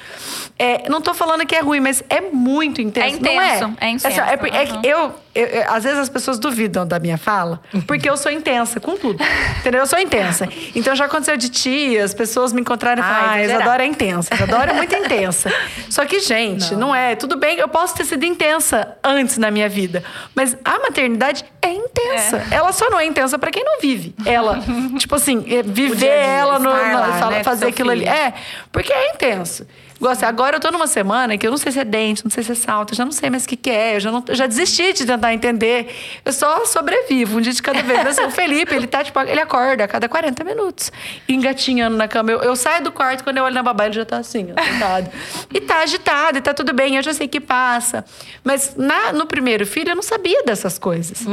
[SPEAKER 1] É, não tô falando que é ruim, mas é muito intenso.
[SPEAKER 3] É
[SPEAKER 1] não
[SPEAKER 3] intenso, é intenso.
[SPEAKER 1] é que
[SPEAKER 3] Uhum.
[SPEAKER 1] eu, eu- eu- às vezes as pessoas duvidam da minha fala, porque eu sou intensa com tudo. Entendeu? Eu sou intensa. Então já aconteceu de tias, pessoas me encontrarem e
[SPEAKER 2] Ah,
[SPEAKER 1] falarem, ah. Isadora é intensa. Isadora é muito intensa. Só que, gente, não. é. Tudo bem, eu posso ter sido intensa antes na minha vida. Mas a maternidade é intensa. Ela só não é intensa pra quem não vive. Ela, tipo assim, é viver
[SPEAKER 2] dia dia,
[SPEAKER 1] ela no, na-
[SPEAKER 2] lá,
[SPEAKER 1] fala-
[SPEAKER 2] né,
[SPEAKER 1] fazer aquilo ali.
[SPEAKER 2] filho.
[SPEAKER 1] É, porque é intenso. Assim, agora eu tô numa semana que eu não sei se é dente, não sei se é salto, já não sei mais o que, que é, eu já, não, eu já desisti de tentar entender. Eu só sobrevivo, um dia de cada vez. Mas, assim, o Felipe, ele tá, tipo, ele acorda a cada 40 minutos, engatinhando na cama. Eu, eu saio do quarto, quando eu olho na babá, ele já tá assim, ó, sentado. e tá agitado, e tá tudo bem, eu já sei que passa. Mas na, no primeiro filho, eu não sabia dessas coisas.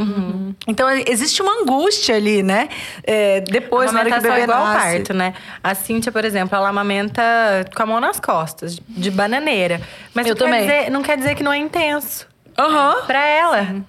[SPEAKER 1] Então, existe uma angústia ali, né? É, depois, na hora que o bebê
[SPEAKER 2] é igual ao
[SPEAKER 1] nasce.
[SPEAKER 2] parto, né? A Cíntia, por exemplo, ela amamenta com a mão nas costas, de bananeira. Mas
[SPEAKER 1] Eu
[SPEAKER 2] não, quer
[SPEAKER 1] também.
[SPEAKER 2] dizer, não quer dizer que não é intenso.
[SPEAKER 1] Aham.
[SPEAKER 2] Pra ela.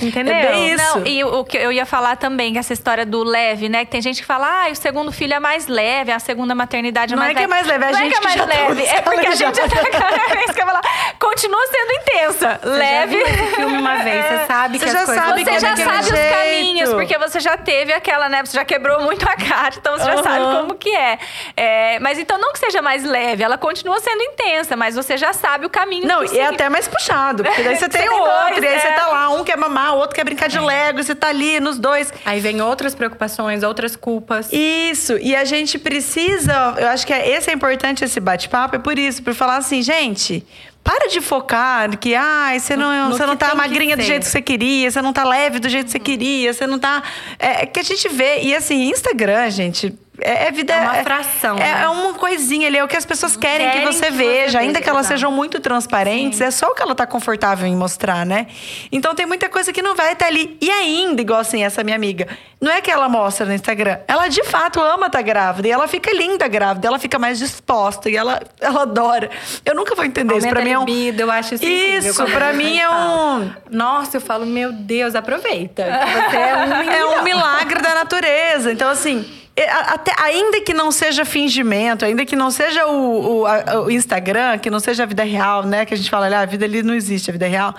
[SPEAKER 2] Entendeu?
[SPEAKER 1] É bem isso.
[SPEAKER 3] Não, e o que eu ia falar também, que essa história do leve, né? Que tem gente que fala, ah, o segundo filho é mais leve, a segunda maternidade é
[SPEAKER 1] Não
[SPEAKER 3] mais
[SPEAKER 1] é que é
[SPEAKER 3] leve.
[SPEAKER 1] mais leve, é a
[SPEAKER 3] Não
[SPEAKER 1] gente
[SPEAKER 3] é que
[SPEAKER 1] que
[SPEAKER 3] é
[SPEAKER 1] já
[SPEAKER 3] mais
[SPEAKER 1] tá
[SPEAKER 3] leve, é porque a gente já tá. É isso que eu falar. Continua sendo intensa.
[SPEAKER 2] Você já
[SPEAKER 3] leve.
[SPEAKER 2] viu esse filme uma vez, você sabe
[SPEAKER 1] Você
[SPEAKER 2] que
[SPEAKER 1] já
[SPEAKER 2] as coisas...
[SPEAKER 1] sabe que
[SPEAKER 3] Você
[SPEAKER 1] é
[SPEAKER 3] já sabe os
[SPEAKER 1] jeito.
[SPEAKER 3] caminhos, porque você já teve aquela, né? Você já quebrou muito a cara, então você já
[SPEAKER 1] Aham.
[SPEAKER 3] sabe como que é. É, Mas então não que seja mais leve, ela continua sendo intensa, mas você já sabe o caminho
[SPEAKER 1] Não,
[SPEAKER 3] que
[SPEAKER 1] e é até mais puxado. Porque daí você
[SPEAKER 3] Você
[SPEAKER 1] tem
[SPEAKER 3] tem
[SPEAKER 1] outro,
[SPEAKER 3] dois,
[SPEAKER 1] e aí você
[SPEAKER 3] é.
[SPEAKER 1] tá lá, um quer mamar, o outro quer brincar de Lego, e você tá ali nos dois.
[SPEAKER 2] Aí vem outras preocupações, outras culpas.
[SPEAKER 1] Isso, e a gente precisa, eu acho que é, esse é importante esse bate-papo, é por isso, por falar assim, gente, para de focar que, ai, você não,
[SPEAKER 2] No
[SPEAKER 1] você não tá magrinha do jeito que você queria, você não tá leve do jeito que você queria, você não tá. É, é que a gente vê, e assim, Instagram, gente. É, é vida.
[SPEAKER 2] É uma fração,
[SPEAKER 1] É,
[SPEAKER 2] né?
[SPEAKER 1] é uma coisinha ali, é o que as pessoas querem,
[SPEAKER 2] Querem
[SPEAKER 1] que você
[SPEAKER 2] que você
[SPEAKER 1] veja, ainda que elas sejam muito transparentes, é só o que ela tá confortável em mostrar, né? Então tem muita coisa que não vai estar ali. E ainda, igual assim, essa minha amiga, não é que ela mostra no Instagram, ela de fato ama estar grávida e ela fica linda grávida, ela fica mais disposta e ela, ela adora. Eu nunca vou entender isso.
[SPEAKER 2] Aumenta
[SPEAKER 1] Pra mim é um.
[SPEAKER 2] libido, eu acho isso
[SPEAKER 1] Isso, pra mim é um.
[SPEAKER 2] Nossa, eu falo, meu Deus, aproveita. Você é um
[SPEAKER 1] É um milagre da natureza. Então, assim, é, até, ainda que não seja fingimento, ainda que não seja o, o, a- o Instagram, que não seja a vida real, né? Que a gente fala, "Ah, a vida ali não existe, a vida real.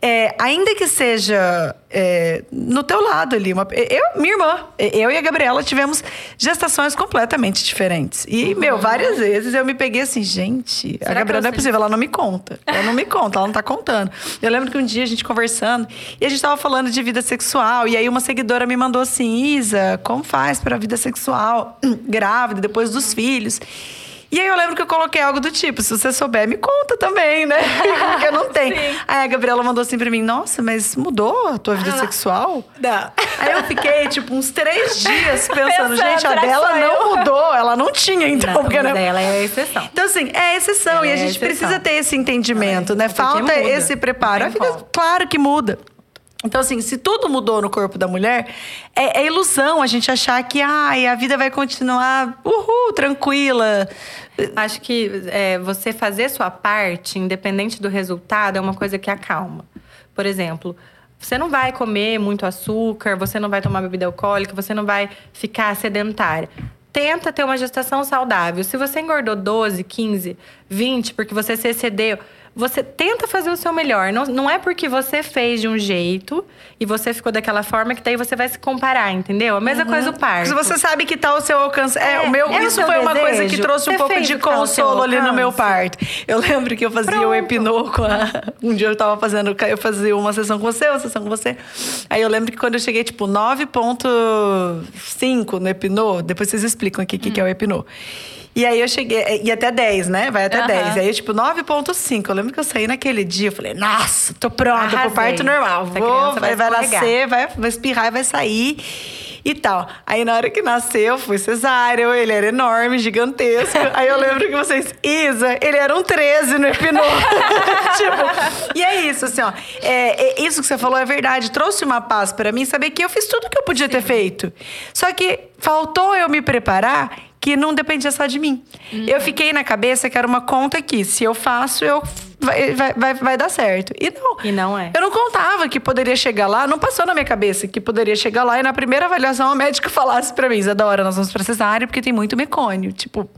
[SPEAKER 1] É, ainda que seja é, no teu lado ali. Uma, eu, minha irmã, eu e a Gabriela tivemos gestações completamente diferentes. E, meu, várias vezes eu me peguei assim, gente, a
[SPEAKER 2] Será que
[SPEAKER 1] Gabriela não é possível, ela não me conta. Ela não me conta, ela não tá contando. Eu lembro que um dia a gente conversando e a gente tava falando de vida sexual. E aí uma seguidora me mandou assim: Isa, como faz pra vida sexual? Grávida, depois dos filhos. E aí eu lembro que eu coloquei algo do tipo, se você souber, me conta também, né? Porque eu não tenho. Aí a Gabriela mandou assim pra mim, nossa, mas mudou a tua vida sexual?
[SPEAKER 2] Não.
[SPEAKER 1] Aí eu fiquei, tipo, uns três dias pensando,
[SPEAKER 3] Pensando,
[SPEAKER 1] gente, a dela não
[SPEAKER 3] eu?
[SPEAKER 1] mudou, ela não tinha, então.
[SPEAKER 2] Não,
[SPEAKER 1] porque, né?
[SPEAKER 2] ela é a exceção.
[SPEAKER 1] Então, assim, é exceção.
[SPEAKER 2] Ela
[SPEAKER 1] e a
[SPEAKER 2] é
[SPEAKER 1] gente
[SPEAKER 2] exceção.
[SPEAKER 1] precisa ter esse entendimento, né?
[SPEAKER 2] porque
[SPEAKER 1] Falta esse preparo. A
[SPEAKER 2] Não
[SPEAKER 1] vida, claro que muda. Então, assim, se tudo mudou no corpo da mulher, é, é ilusão a gente achar que ai, a vida vai continuar uhul, tranquila.
[SPEAKER 2] Acho que é, você fazer sua parte, independente do resultado, é uma coisa que acalma. Por exemplo, você não vai comer muito açúcar, você não vai tomar bebida alcoólica, você não vai ficar sedentária. Tenta ter uma gestação saudável. Se você engordou 12, 15, 20, porque você se excedeu, você tenta fazer o seu melhor. Não, não é porque você fez de um jeito e você ficou daquela forma que daí você vai se comparar, entendeu? A mesma coisa o parto.
[SPEAKER 1] Se você sabe que tá ao seu alcance. É,
[SPEAKER 2] É,
[SPEAKER 1] o meu,
[SPEAKER 2] é o
[SPEAKER 1] isso
[SPEAKER 2] seu
[SPEAKER 1] foi uma coisa que
[SPEAKER 2] desejo.
[SPEAKER 1] trouxe um pouco de
[SPEAKER 2] o que tá
[SPEAKER 1] consolo ali no meu parto. Eu lembro que eu fazia o
[SPEAKER 2] Pronto.
[SPEAKER 1] epinô com a. Um dia eu tava fazendo. Eu fazia uma sessão com você, uma sessão com você. Aí eu lembro que quando eu cheguei, tipo, 9,5 no epinô, depois vocês explicam aqui o que, que é o epinô. E aí eu cheguei, e até 10, né? Vai até
[SPEAKER 3] Aham.
[SPEAKER 1] 10. Aí, eu, tipo, 9,5. Eu lembro que eu saí naquele dia, eu falei, nossa, tô pronta pro parto normal. Vou, vai,
[SPEAKER 2] vai
[SPEAKER 1] nascer, vai, vai espirrar e vai sair. E tal. Aí na hora que nasceu, foi cesárea, ele era enorme, gigantesco. Aí eu lembro que vocês, Isa, ele era um 13 no Epinô. tipo, e é isso, assim, ó. É, é- isso que você falou é verdade. Trouxe uma paz pra mim saber que eu fiz tudo que eu podia ter feito. Só que faltou eu me preparar que não dependia só de mim. Eu fiquei na cabeça que era uma conta aqui. Se eu faço, eu vai, vai, vai, vai dar certo. E não.
[SPEAKER 2] E não é.
[SPEAKER 1] Eu não contava que poderia chegar lá, não passou na minha cabeça que poderia chegar lá e na primeira avaliação o médico falasse pra mim, Isadora, nós vamos pra cesárea porque tem muito mecônio. Tipo,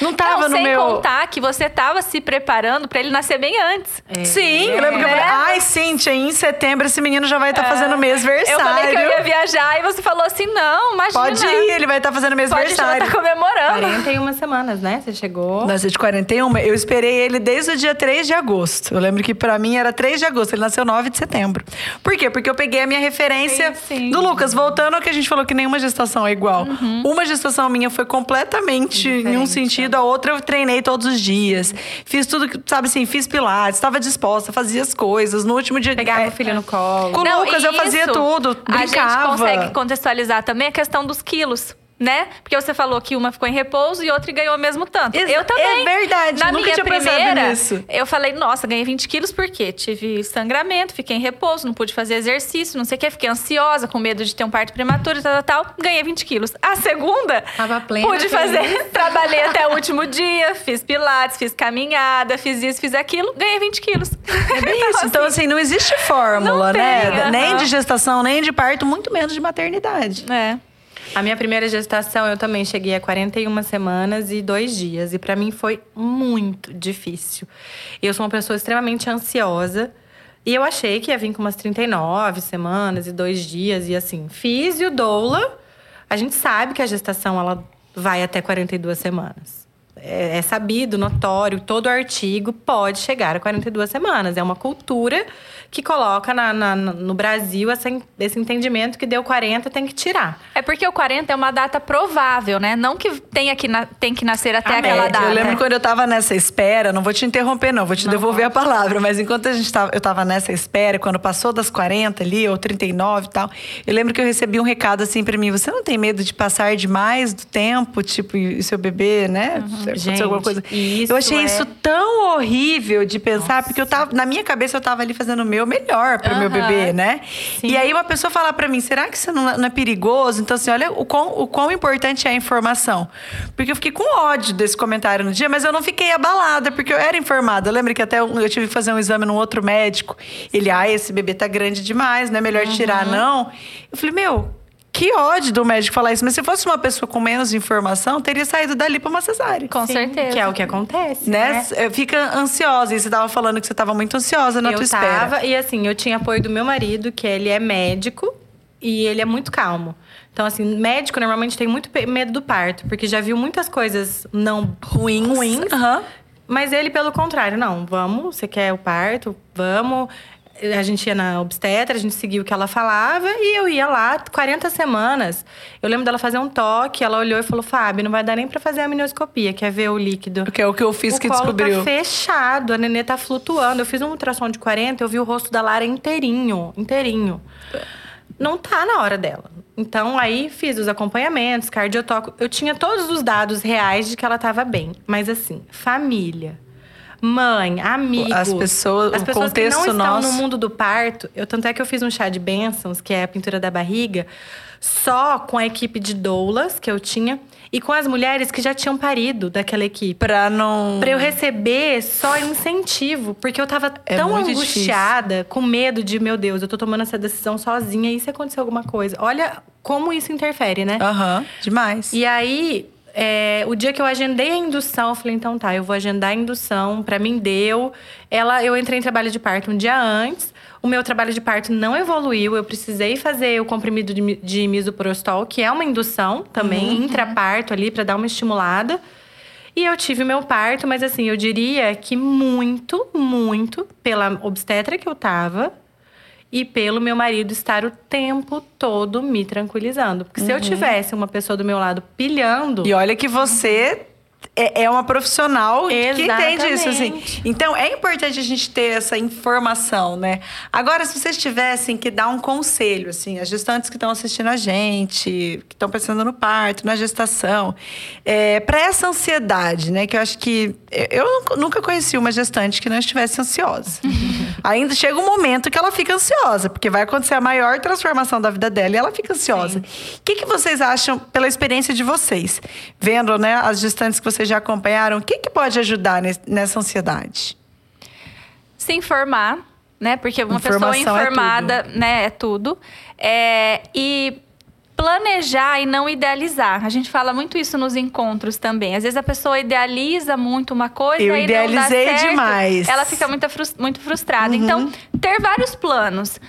[SPEAKER 1] não tava
[SPEAKER 3] não,
[SPEAKER 1] no
[SPEAKER 3] sem
[SPEAKER 1] meu.
[SPEAKER 3] contar que você tava se preparando pra ele nascer bem antes.
[SPEAKER 2] É.
[SPEAKER 1] Sim, eu lembro que eu
[SPEAKER 3] Né?
[SPEAKER 1] falei, ai, Cíntia, em setembro esse menino já vai estar fazendo mês
[SPEAKER 3] É. Eu falei que eu ia viajar e você falou assim: não, imagina.
[SPEAKER 1] Pode ir, ele vai estar fazendo mês
[SPEAKER 3] Pode já tá comemorando.
[SPEAKER 2] 41 semanas, né? Você chegou.
[SPEAKER 1] Nasceu de 41, eu esperei ele desde o dia 3 de agosto. Eu lembro que pra mim era 3 de agosto, ele nasceu 9 de setembro. Por quê? Porque eu peguei a minha referência
[SPEAKER 3] Sim, sim.
[SPEAKER 1] do Lucas. Voltando ao que a gente falou que nenhuma gestação é igual. Uma gestação minha foi completamente em um
[SPEAKER 2] Diferente,
[SPEAKER 1] sentido, a outra eu treinei todos os dias. Fiz tudo, que- sabe assim, fiz pilates, estava disposta, fazia as coisas. No último dia.
[SPEAKER 2] Pegava
[SPEAKER 1] é,
[SPEAKER 2] o filho no colo.
[SPEAKER 1] Com o Lucas eu fazia tudo,
[SPEAKER 3] A gente
[SPEAKER 1] brincava.
[SPEAKER 3] consegue contextualizar também a questão dos quilos. Né? Porque você falou que uma ficou em repouso e outra ganhou o mesmo tanto. Eu também.
[SPEAKER 1] é verdade,
[SPEAKER 3] Na
[SPEAKER 1] nunca
[SPEAKER 3] minha
[SPEAKER 1] tinha
[SPEAKER 3] primeira,
[SPEAKER 1] nisso.
[SPEAKER 3] eu falei, nossa, ganhei 20 quilos por quê? Tive sangramento, fiquei em repouso, não pude fazer exercício, não sei o quê. Fiquei ansiosa, com medo de ter um parto prematuro e tal, tal, tal. Ganhei 20 quilos. A segunda,
[SPEAKER 2] Tava plena,
[SPEAKER 3] pude fazer. Trabalhei até o último dia, fiz pilates, fiz caminhada, fiz isso, fiz aquilo. Ganhei 20 quilos.
[SPEAKER 1] É bem isso. Então, assim, não existe fórmula,
[SPEAKER 3] Não
[SPEAKER 1] né?
[SPEAKER 3] tem,
[SPEAKER 1] Nem
[SPEAKER 3] aham.
[SPEAKER 1] de gestação, nem de parto, muito menos de maternidade.
[SPEAKER 3] É.
[SPEAKER 2] A minha primeira gestação, eu também cheguei a 41 semanas e dois dias. E pra mim foi muito difícil. Eu sou uma pessoa extremamente ansiosa. E eu achei que ia vir com umas 39 semanas e dois dias. E assim, fiz e o doula. A gente sabe que a gestação, ela vai até 42 semanas. É, é sabido, notório, todo artigo pode chegar a 42 semanas. É uma cultura que coloca na- na- no Brasil essa, esse entendimento que deu 40 tem que tirar.
[SPEAKER 3] É porque o 40 é uma data provável, né? Não que tenha que na- tem que nascer até
[SPEAKER 2] Ah,
[SPEAKER 3] aquela
[SPEAKER 2] é,
[SPEAKER 3] data.
[SPEAKER 1] Eu lembro quando eu tava nessa espera, não vou te interromper, não, vou te
[SPEAKER 2] Não
[SPEAKER 1] devolver a palavra, mas enquanto a gente tava, eu tava nessa espera, quando passou das 40 ali, ou 39 e tal, eu lembro que eu recebi um recado assim pra mim: você não tem medo de passar demais do tempo, tipo, e e seu bebê, né? Aconteceu
[SPEAKER 2] Gente,
[SPEAKER 1] alguma coisa. eu achei
[SPEAKER 2] é-
[SPEAKER 1] isso tão horrível de pensar, porque eu tava, na minha cabeça, eu tava ali fazendo o meu melhor pro meu
[SPEAKER 3] Aham.
[SPEAKER 1] bebê, né?
[SPEAKER 2] Sim.
[SPEAKER 1] E aí uma pessoa falar pra mim, será que isso não, não é perigoso? Então, assim, olha o quão, o quão importante é a informação. Porque eu fiquei com ódio desse comentário no dia, mas eu não fiquei abalada, porque eu era informada. Eu lembro que até eu, tive que fazer um exame num outro médico. Ele, ah, esse bebê tá grande demais, não é melhor tirar, não. Eu falei, meu. Que ódio do médico falar isso. Mas se fosse uma pessoa com menos informação, teria saído dali pra uma cesárea.
[SPEAKER 3] Com
[SPEAKER 2] Sim,
[SPEAKER 3] certeza.
[SPEAKER 2] Que é o que acontece.
[SPEAKER 1] Né? Eh, Fica ansiosa. E você tava falando que você tava muito ansiosa na
[SPEAKER 2] eu
[SPEAKER 1] tua espera.
[SPEAKER 2] tava, e assim, eu tinha apoio do meu marido, que ele é médico e ele é muito calmo. Então, assim, médico normalmente tem muito medo do parto, porque já viu muitas coisas não
[SPEAKER 1] Ruins.
[SPEAKER 2] ruins.
[SPEAKER 1] Aham.
[SPEAKER 2] Mas ele, pelo contrário, não, vamos, você quer o parto? Vamos. A gente ia na obstetra, a gente seguia o que ela falava e eu ia lá 40 semanas. Eu lembro dela fazer um toque, ela olhou e falou: Fábio, não vai dar nem pra fazer a amnioscopia, quer ver o líquido.
[SPEAKER 1] Que é o que eu fiz
[SPEAKER 2] o
[SPEAKER 1] que
[SPEAKER 2] colo
[SPEAKER 1] descobriu.
[SPEAKER 2] tá fechado, a nenê tá flutuando. Eu fiz um ultrassom de 40, eu vi o rosto da Lara inteirinho, inteirinho. Não tá na hora dela. Então, aí fiz os acompanhamentos, cardiotoco. Eu tinha todos os dados reais de que ela tava bem. Mas assim, família, mãe, amigos.
[SPEAKER 1] As pessoas-
[SPEAKER 2] as
[SPEAKER 1] o
[SPEAKER 2] pessoas que
[SPEAKER 1] contexto
[SPEAKER 2] não estão
[SPEAKER 1] nosso.
[SPEAKER 2] no mundo do parto. Eu, tanto é que eu fiz um chá de bênçãos, que é a pintura da barriga, só com a equipe de doulas que eu tinha e com as mulheres que já tinham parido daquela equipe.
[SPEAKER 1] Pra não.
[SPEAKER 2] Pra eu receber só incentivo, porque eu tava
[SPEAKER 1] É
[SPEAKER 2] tão angustiada, com medo de, meu Deus, eu tô tomando essa decisão sozinha, e se acontecer alguma coisa? Olha como isso interfere, né?
[SPEAKER 1] Aham, demais.
[SPEAKER 2] E aí, é, o dia que eu agendei a indução, eu falei, então tá, eu vou agendar a indução, pra mim deu. Ela, eu entrei em trabalho de parto um dia antes. O meu trabalho de parto não evoluiu, eu precisei fazer o comprimido de, de misoprostol, que é uma indução também, intraparto ali, pra dar uma estimulada. E eu tive meu parto, mas assim, eu diria que muito, muito pela obstetra que eu tava e pelo meu marido estar o tempo todo me tranquilizando. Porque se eu tivesse uma pessoa do meu lado pilhando.
[SPEAKER 1] E olha que você é, é uma profissional que entende isso, assim.
[SPEAKER 2] Exatamente.
[SPEAKER 1] Então, é importante a gente ter essa informação, né? Agora, se vocês tivessem que dar um conselho, assim, as gestantes que estão assistindo a gente, que estão pensando no parto, na gestação, é, para essa ansiedade, né? Que eu acho que... Eu nunca conheci uma gestante que não estivesse ansiosa. Ainda chega um momento que ela fica ansiosa, porque vai acontecer a maior transformação da vida dela e ela fica ansiosa. O que, que vocês acham, pela experiência de vocês, vendo né, as gestantes que vocês já acompanharam, o que, que pode ajudar nes- nessa ansiedade?
[SPEAKER 3] se informar, né? Porque uma
[SPEAKER 1] Informação
[SPEAKER 3] pessoa
[SPEAKER 1] é
[SPEAKER 3] informada, né, é tudo. É, e planejar e não idealizar. A gente fala muito isso nos encontros também. Às vezes a pessoa idealiza muito uma coisa
[SPEAKER 1] Eu
[SPEAKER 3] e
[SPEAKER 1] idealizei
[SPEAKER 3] não dá certo,
[SPEAKER 1] demais.
[SPEAKER 3] Ela fica muito, muito frustrada.
[SPEAKER 1] Uhum.
[SPEAKER 3] Então, ter vários planos.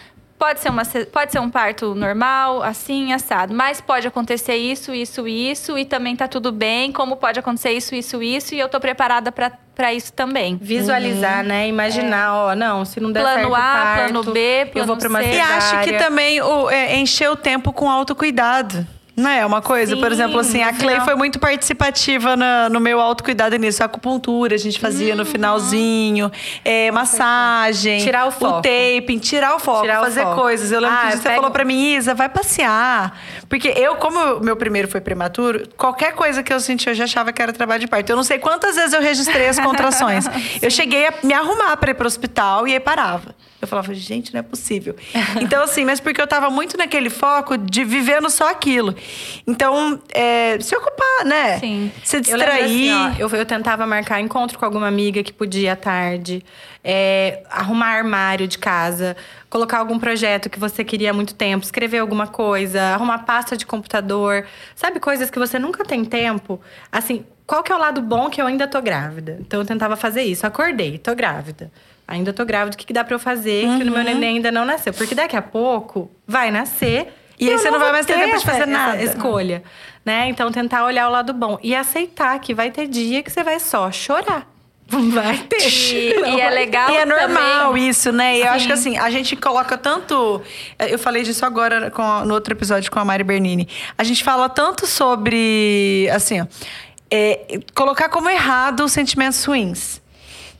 [SPEAKER 3] Pode ser, uma, pode ser um parto normal, assim, assado. Mas pode acontecer isso, isso, isso. E também tá tudo bem. Como pode acontecer isso, isso, isso. E eu tô preparada pra pra isso também.
[SPEAKER 2] Visualizar, né? Imaginar, ó, não, se não der
[SPEAKER 3] Plano
[SPEAKER 2] certo o
[SPEAKER 3] A,
[SPEAKER 2] parto,
[SPEAKER 3] plano B,
[SPEAKER 2] eu
[SPEAKER 3] plano
[SPEAKER 2] vou pra uma
[SPEAKER 3] C.
[SPEAKER 1] E acho que também o, é, encher o tempo com autocuidado. Não é uma coisa? Por
[SPEAKER 3] Sim,
[SPEAKER 1] exemplo, assim, a Clay
[SPEAKER 3] final.
[SPEAKER 1] foi muito participativa na- no meu autocuidado nisso. A acupuntura a gente fazia
[SPEAKER 3] Uhum.
[SPEAKER 1] no finalzinho, é, massagem,
[SPEAKER 2] Tirar o foco.
[SPEAKER 1] taping, tirar o foco,
[SPEAKER 2] Tirar o
[SPEAKER 1] fazer
[SPEAKER 2] foco.
[SPEAKER 1] coisas. Eu lembro
[SPEAKER 2] Ah,
[SPEAKER 1] que você
[SPEAKER 2] pega-
[SPEAKER 1] falou pra mim, Isa, vai passear. Porque eu, como o meu primeiro foi prematuro, qualquer coisa que eu senti, eu já achava que era trabalho de parto. Eu não sei quantas vezes eu registrei as contrações. eu cheguei a me arrumar pra ir pro hospital e aí parava. Eu falava, gente, não é possível. Então, assim, mas porque eu tava muito naquele foco de vivendo só aquilo. Então, é, se ocupar, né?
[SPEAKER 3] Sim.
[SPEAKER 1] Se
[SPEAKER 2] Eu
[SPEAKER 1] distrair.
[SPEAKER 2] assim, ó, eu, eu tentava marcar encontro com alguma amiga que podia à tarde, é, arrumar armário de casa, colocar algum projeto que você queria há muito tempo, escrever alguma coisa, arrumar pasta de computador, sabe coisas que você nunca tem tempo. Assim, qual que é o lado bom que eu ainda tô grávida? Então eu tentava fazer isso. Acordei, tô grávida. Ainda tô grávida, o que, que dá pra eu fazer? Que o
[SPEAKER 1] Uhum.
[SPEAKER 2] meu neném ainda não nasceu. Porque daqui a pouco vai nascer.
[SPEAKER 1] E aí você não vai mais ter tempo de fazer nada.
[SPEAKER 2] escolha, né? Então tentar olhar o lado bom e aceitar que vai ter dia que você vai só chorar. Vai ter.
[SPEAKER 3] E,
[SPEAKER 2] Não
[SPEAKER 3] e é legal
[SPEAKER 1] E é normal
[SPEAKER 3] também.
[SPEAKER 1] isso, né? E eu acho que
[SPEAKER 3] Sim.
[SPEAKER 1] assim, a gente coloca tanto. Eu falei disso agora com no outro episódio com a Mari Bernini. A gente fala tanto sobre. Assim, ó. é, colocar como errado os sentimentos ruins.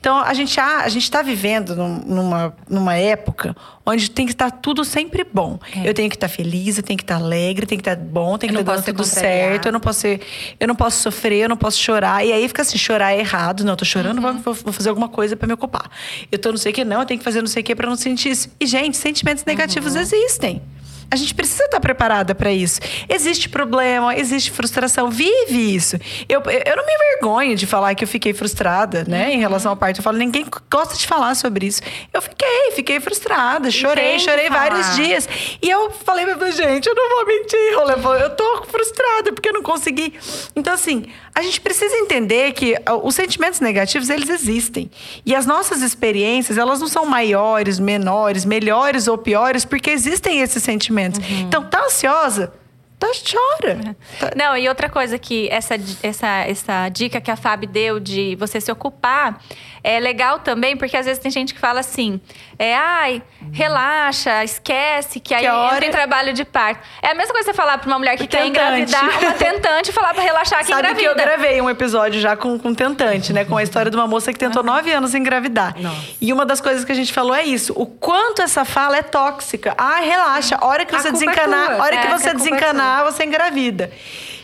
[SPEAKER 1] Então, a gente, a, a gente tá vivendo num- numa, numa época onde tem que estar tudo sempre bom. Eu tenho que estar feliz, eu tenho que estar alegre, tem que estar bom, tem que
[SPEAKER 2] não
[SPEAKER 1] estar
[SPEAKER 2] posso
[SPEAKER 1] dando tudo certo, eu não posso ser, eu não posso sofrer, eu não posso chorar. E aí fica assim, chorar é errado. Não, eu tô chorando,
[SPEAKER 2] Uhum.
[SPEAKER 1] vou, vou fazer alguma coisa pra me ocupar. Eu tô não sei o que, não, eu tenho que fazer não sei o que pra não sentir isso. E, gente, sentimentos negativos
[SPEAKER 2] Uhum.
[SPEAKER 1] existem. A gente precisa estar preparada para isso. Existe problema, existe frustração. Vive isso. Eu, eu não me envergonho de falar que eu fiquei frustrada, né? Em relação ao parto. Eu falo, ninguém gosta de falar sobre isso. Eu fiquei, fiquei frustrada. Chorei, chorei
[SPEAKER 2] falar.
[SPEAKER 1] vários dias. E eu falei pra gente, eu não vou mentir, Rolê. Eu tô frustrada porque eu não consegui. Então, assim, a gente precisa entender que ah, os sentimentos negativos, eles existem. E as nossas experiências, elas não são maiores, menores, melhores ou piores, porque existem esses sentimentos. Então, tá ansiosa? Tá, chora. Tá-
[SPEAKER 3] Não, e outra coisa que essa, essa, essa dica que a Fábio deu de você se ocupar é legal também, porque às vezes tem gente que fala assim: é, ai, relaxa, esquece, que aí
[SPEAKER 1] Que hora-
[SPEAKER 3] entra em trabalho de parto. É a mesma coisa você falar pra uma mulher que quer
[SPEAKER 1] Tentante.
[SPEAKER 3] engravidar, uma tentante, e falar pra relaxar que
[SPEAKER 1] Sabe que eu
[SPEAKER 3] engravida.
[SPEAKER 1] gravei um episódio já com, com tentante, né? Com a história de uma moça que tentou nove anos engravidar.
[SPEAKER 2] Nossa.
[SPEAKER 1] E uma das coisas que a gente falou é isso. O quanto essa fala é tóxica. Ah, relaxa. A hora que você
[SPEAKER 2] é
[SPEAKER 1] desencanar, a hora
[SPEAKER 3] É,
[SPEAKER 1] que
[SPEAKER 3] que
[SPEAKER 1] você
[SPEAKER 2] é
[SPEAKER 1] desencanar, você engravida.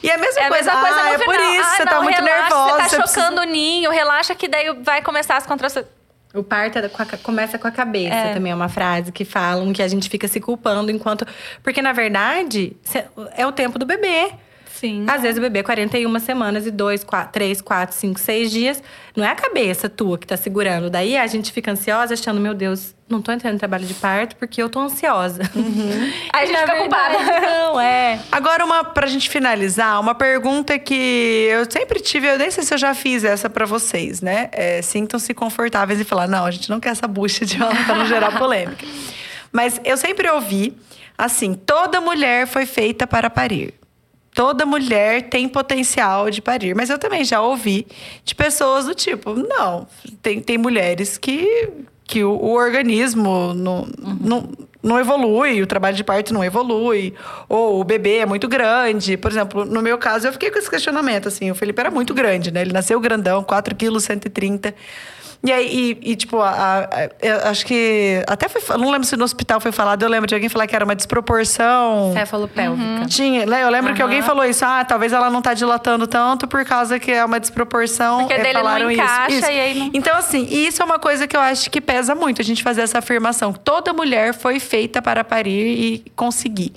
[SPEAKER 1] E a mesma
[SPEAKER 3] É a
[SPEAKER 1] coisa,
[SPEAKER 3] mesma coisa
[SPEAKER 1] ah,
[SPEAKER 3] no
[SPEAKER 1] é
[SPEAKER 3] final.
[SPEAKER 1] por isso,
[SPEAKER 3] ah,
[SPEAKER 1] você
[SPEAKER 3] não,
[SPEAKER 1] tá muito
[SPEAKER 3] relaxa,
[SPEAKER 1] nervosa.
[SPEAKER 3] Você tá
[SPEAKER 1] precisa-
[SPEAKER 3] chocando o ninho, relaxa que daí vai começar as contrações.
[SPEAKER 2] O parto é com a começa com a cabeça,
[SPEAKER 3] É.
[SPEAKER 2] também é uma frase que falam que a gente fica se culpando enquanto. Porque, na verdade, é o tempo do bebê.
[SPEAKER 3] Sim.
[SPEAKER 2] Às vezes o bebê é 41 semanas e 2, 4, 3, 4, 5, 6 dias. Não é a cabeça tua que tá segurando. Daí a gente fica ansiosa, achando, meu Deus, não tô entrando em trabalho de parto porque eu tô ansiosa.
[SPEAKER 3] Aí a gente fica culpada.
[SPEAKER 2] Não, é.
[SPEAKER 1] Agora, uma, pra gente finalizar, uma pergunta que eu sempre tive, eu nem sei se eu já fiz essa pra vocês, né? É, Sintam-se confortáveis e falar, não, a gente não quer essa bucha de aula pra não gerar polêmica. Mas eu sempre ouvi, assim, toda mulher foi feita para parir. Toda mulher tem potencial de parir. Mas eu também já ouvi de pessoas do tipo, não, tem, tem mulheres que, que o, o organismo não, não, não evolui, o trabalho de parto não evolui, ou o bebê é muito grande. Por exemplo, no meu caso, eu fiquei com esse questionamento, assim, o Felipe era muito grande, né? Ele nasceu grandão, 4 quilos, 130 e aí, e, e, tipo, a, a- eu acho que. Até foi. Não lembro se no hospital foi falado, eu lembro de alguém falar que era uma desproporção.
[SPEAKER 2] Cefalopélvica.
[SPEAKER 1] Tinha, né? Eu lembro que alguém falou isso. Ah, talvez ela não tá dilatando tanto por causa que é uma desproporção.
[SPEAKER 3] Porque
[SPEAKER 1] É,
[SPEAKER 3] dele não
[SPEAKER 1] falaram isso,
[SPEAKER 3] encaixa
[SPEAKER 1] isso.
[SPEAKER 3] e aí não-
[SPEAKER 1] Então, assim, isso é uma coisa que eu acho que pesa muito, a gente fazer essa afirmação. Toda mulher foi feita para parir e conseguir.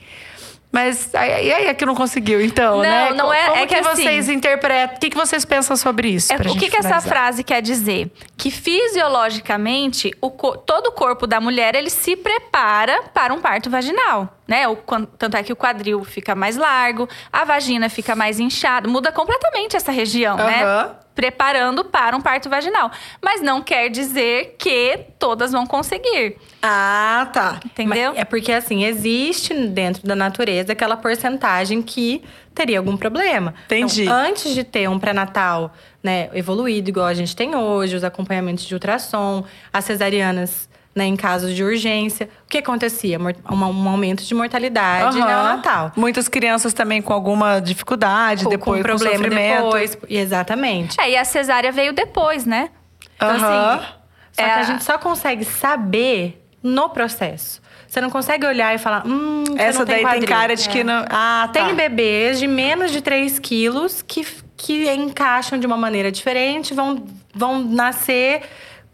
[SPEAKER 1] Mas e aí é que não conseguiu, então,
[SPEAKER 3] Não,
[SPEAKER 1] né?
[SPEAKER 3] não é-
[SPEAKER 1] Como
[SPEAKER 3] é
[SPEAKER 1] que,
[SPEAKER 3] que assim-
[SPEAKER 1] vocês interpretam? O que, que vocês pensam sobre isso?
[SPEAKER 3] É, o que, que essa frase quer dizer? Que fisiologicamente, o todo o corpo da mulher ele se prepara para um parto vaginal. Né? O, tanto é que o quadril fica mais largo, a vagina fica mais inchada, muda completamente essa região, né?
[SPEAKER 1] Aham.
[SPEAKER 3] Preparando para um parto vaginal. Mas não quer dizer que todas vão conseguir.
[SPEAKER 1] Ah, tá.
[SPEAKER 3] Entendeu?
[SPEAKER 2] Mas É porque, assim, existe dentro da natureza aquela porcentagem que teria algum problema.
[SPEAKER 1] Entendi.
[SPEAKER 2] Então, antes de ter um pré-natal né, evoluído, igual a gente tem hoje, os acompanhamentos de ultrassom, as cesarianas né, em casos de urgência, o que acontecia? Um, um aumento de mortalidade
[SPEAKER 1] Aham.
[SPEAKER 2] neonatal.
[SPEAKER 1] Muitas crianças também com alguma dificuldade,
[SPEAKER 2] Com-
[SPEAKER 1] depois
[SPEAKER 2] com problema
[SPEAKER 1] sofrimento.
[SPEAKER 2] depois. Exatamente.
[SPEAKER 3] É, e a cesárea veio depois, né?
[SPEAKER 2] Então,
[SPEAKER 1] Aham.
[SPEAKER 2] assim, só
[SPEAKER 3] É
[SPEAKER 2] que
[SPEAKER 3] a-
[SPEAKER 2] gente só consegue saber no processo. Você não consegue olhar e falar, hum, você
[SPEAKER 1] Essa
[SPEAKER 2] não tem
[SPEAKER 1] daí tem
[SPEAKER 2] quadril.
[SPEAKER 1] cara de que não. Ah, tá.
[SPEAKER 2] Tem bebês de menos de 3 quilos que, que encaixam de uma maneira diferente, vão, vão nascer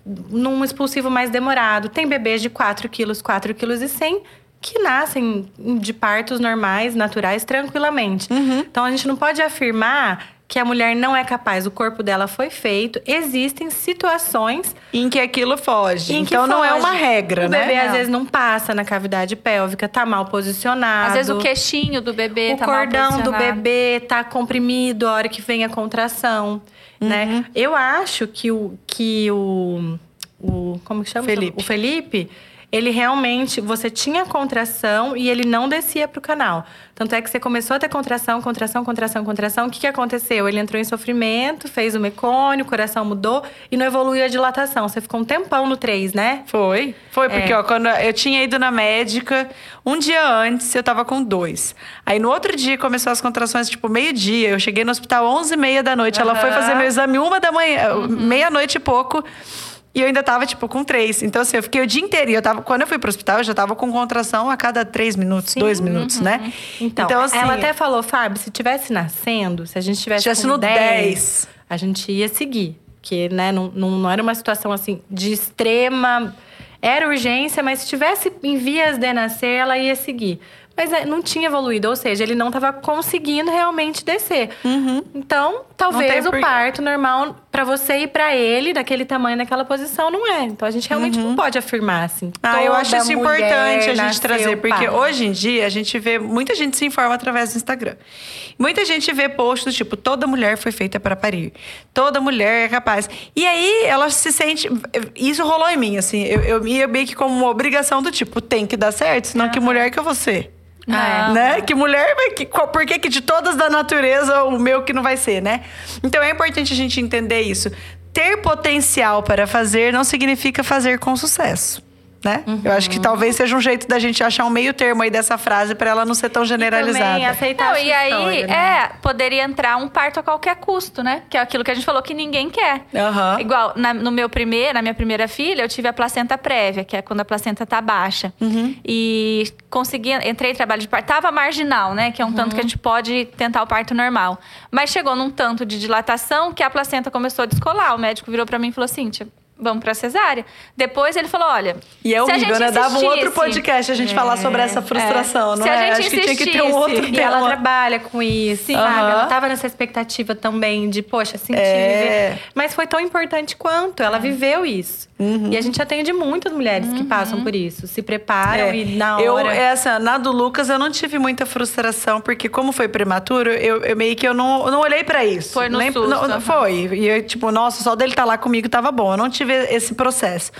[SPEAKER 2] num expulsivo mais demorado. Tem bebês de 4 quilos, 4 quilos e 100 que nascem de partos normais, naturais, tranquilamente.
[SPEAKER 1] Uhum.
[SPEAKER 2] Então, a gente não pode afirmar que a mulher não é capaz, o corpo dela foi feito. Existem situações
[SPEAKER 1] Em que aquilo foge.
[SPEAKER 2] em que
[SPEAKER 1] então não é
[SPEAKER 2] foge.
[SPEAKER 1] uma regra,
[SPEAKER 2] o
[SPEAKER 1] né?
[SPEAKER 2] bebê às
[SPEAKER 3] Não.
[SPEAKER 2] vezes não passa na cavidade pélvica, tá mal posicionado.
[SPEAKER 3] Às vezes o queixinho do bebê
[SPEAKER 2] O
[SPEAKER 3] tá mal
[SPEAKER 2] cordão do
[SPEAKER 3] posicionado.
[SPEAKER 2] bebê tá comprimido a hora que vem a contração,
[SPEAKER 1] Uhum.
[SPEAKER 2] né? Eu acho que o que o, o como que chama?
[SPEAKER 1] Felipe.
[SPEAKER 2] O Felipe, ele realmente você tinha contração e ele não descia pro canal. Tanto é que você começou a ter contração, contração, contração, contração. O que, que aconteceu? Ele entrou em sofrimento, fez o mecônio, o coração mudou e não evoluiu a dilatação. Você ficou um tempão no 3, né?
[SPEAKER 1] Foi. Foi, porque,
[SPEAKER 2] É.
[SPEAKER 1] ó, quando eu tinha ido na médica, um dia antes eu tava com dois. Aí no outro dia começou as contrações, tipo, meio-dia. Eu cheguei no hospital 11 e meia da noite. Ela foi fazer meu exame uma da manhã, meia-noite e pouco. E eu ainda tava, tipo, com três. Então, assim, eu fiquei o dia inteiro. E eu tava, quando eu fui pro hospital, eu já tava com contração a cada três minutos, dois minutos, né?
[SPEAKER 2] Então,
[SPEAKER 1] assim,
[SPEAKER 2] ela até falou, Fábio, se tivesse nascendo, se a gente tivesse,
[SPEAKER 1] Tivesse no
[SPEAKER 2] 10,
[SPEAKER 1] 10.
[SPEAKER 2] a gente ia seguir. Porque, né, não, não, não era uma situação assim de extrema. Era urgência, mas se tivesse em vias de nascer, ela ia seguir. Mas é, não tinha evoluído, ou seja, ele não estava conseguindo realmente descer. Então, talvez o
[SPEAKER 1] por-
[SPEAKER 2] parto normal para você e para ele, daquele tamanho, naquela posição, não é. Então a gente realmente não pode afirmar assim.
[SPEAKER 1] Ah, eu acho isso importante a gente trazer, porque
[SPEAKER 2] para.
[SPEAKER 1] hoje em dia a gente vê muita gente se informa através do Instagram. Muita gente vê posts tipo toda mulher foi feita para parir, toda mulher é capaz. E aí ela se sente, isso rolou em mim assim, eu, eu ia meio que como uma obrigação do tipo tem que dar certo, senão que mulher que eu vou ser.
[SPEAKER 3] Não.
[SPEAKER 1] Né? Que mulher vai. Que, por que, que de todas da natureza o meu que não vai ser, né? Então é importante a gente entender isso. Ter potencial para fazer não significa fazer com sucesso. Né? Eu acho que talvez seja um jeito da gente achar um meio termo aí dessa frase para ela não ser tão
[SPEAKER 2] E
[SPEAKER 1] generalizada.
[SPEAKER 2] também aceitar
[SPEAKER 3] Não,
[SPEAKER 2] a
[SPEAKER 3] e aí,
[SPEAKER 2] né?
[SPEAKER 3] é, poderia entrar um parto a qualquer custo, né? Que é aquilo que a gente falou que ninguém quer.
[SPEAKER 1] Aham.
[SPEAKER 3] Igual, na, no meu primeiro, na minha primeira filha, eu tive a placenta prévia, que é quando a placenta tá baixa.
[SPEAKER 1] Uhum.
[SPEAKER 3] E consegui, entrei em trabalho de parto, tava marginal, né? Que é um tanto
[SPEAKER 1] Uhum.
[SPEAKER 3] que a gente pode tentar o parto normal. Mas chegou num tanto de dilatação que a placenta começou a descolar. O médico virou pra mim e falou assim, "Tia, vamos pra cesárea. Depois ele falou, olha...
[SPEAKER 1] E é
[SPEAKER 3] se a
[SPEAKER 1] horrível,
[SPEAKER 3] gente
[SPEAKER 1] né? Dava um outro podcast a gente falar sobre essa frustração,
[SPEAKER 3] é.
[SPEAKER 1] não
[SPEAKER 3] Se a
[SPEAKER 1] é?
[SPEAKER 3] gente
[SPEAKER 1] Acho que tinha que ter um outro
[SPEAKER 2] E ela
[SPEAKER 1] tema.
[SPEAKER 2] trabalha com isso, sabe?
[SPEAKER 1] Aham.
[SPEAKER 2] Ela tava nessa expectativa também de, poxa, sentir,
[SPEAKER 1] É.
[SPEAKER 2] viver. Mas foi tão importante quanto. Ela viveu isso.
[SPEAKER 1] Uhum.
[SPEAKER 2] E a gente atende muitas mulheres que passam por isso. Se preparam
[SPEAKER 1] É.
[SPEAKER 2] e na
[SPEAKER 1] Eu,
[SPEAKER 2] hora...
[SPEAKER 1] essa, na do Lucas, eu não tive muita frustração, porque como foi prematuro, eu, eu meio que eu não, eu não olhei pra isso.
[SPEAKER 3] Foi no
[SPEAKER 1] Nem,
[SPEAKER 3] susto,
[SPEAKER 1] não. Foi. E eu, tipo, nossa, só dele estar lá comigo tava bom. Eu não tive esse processo.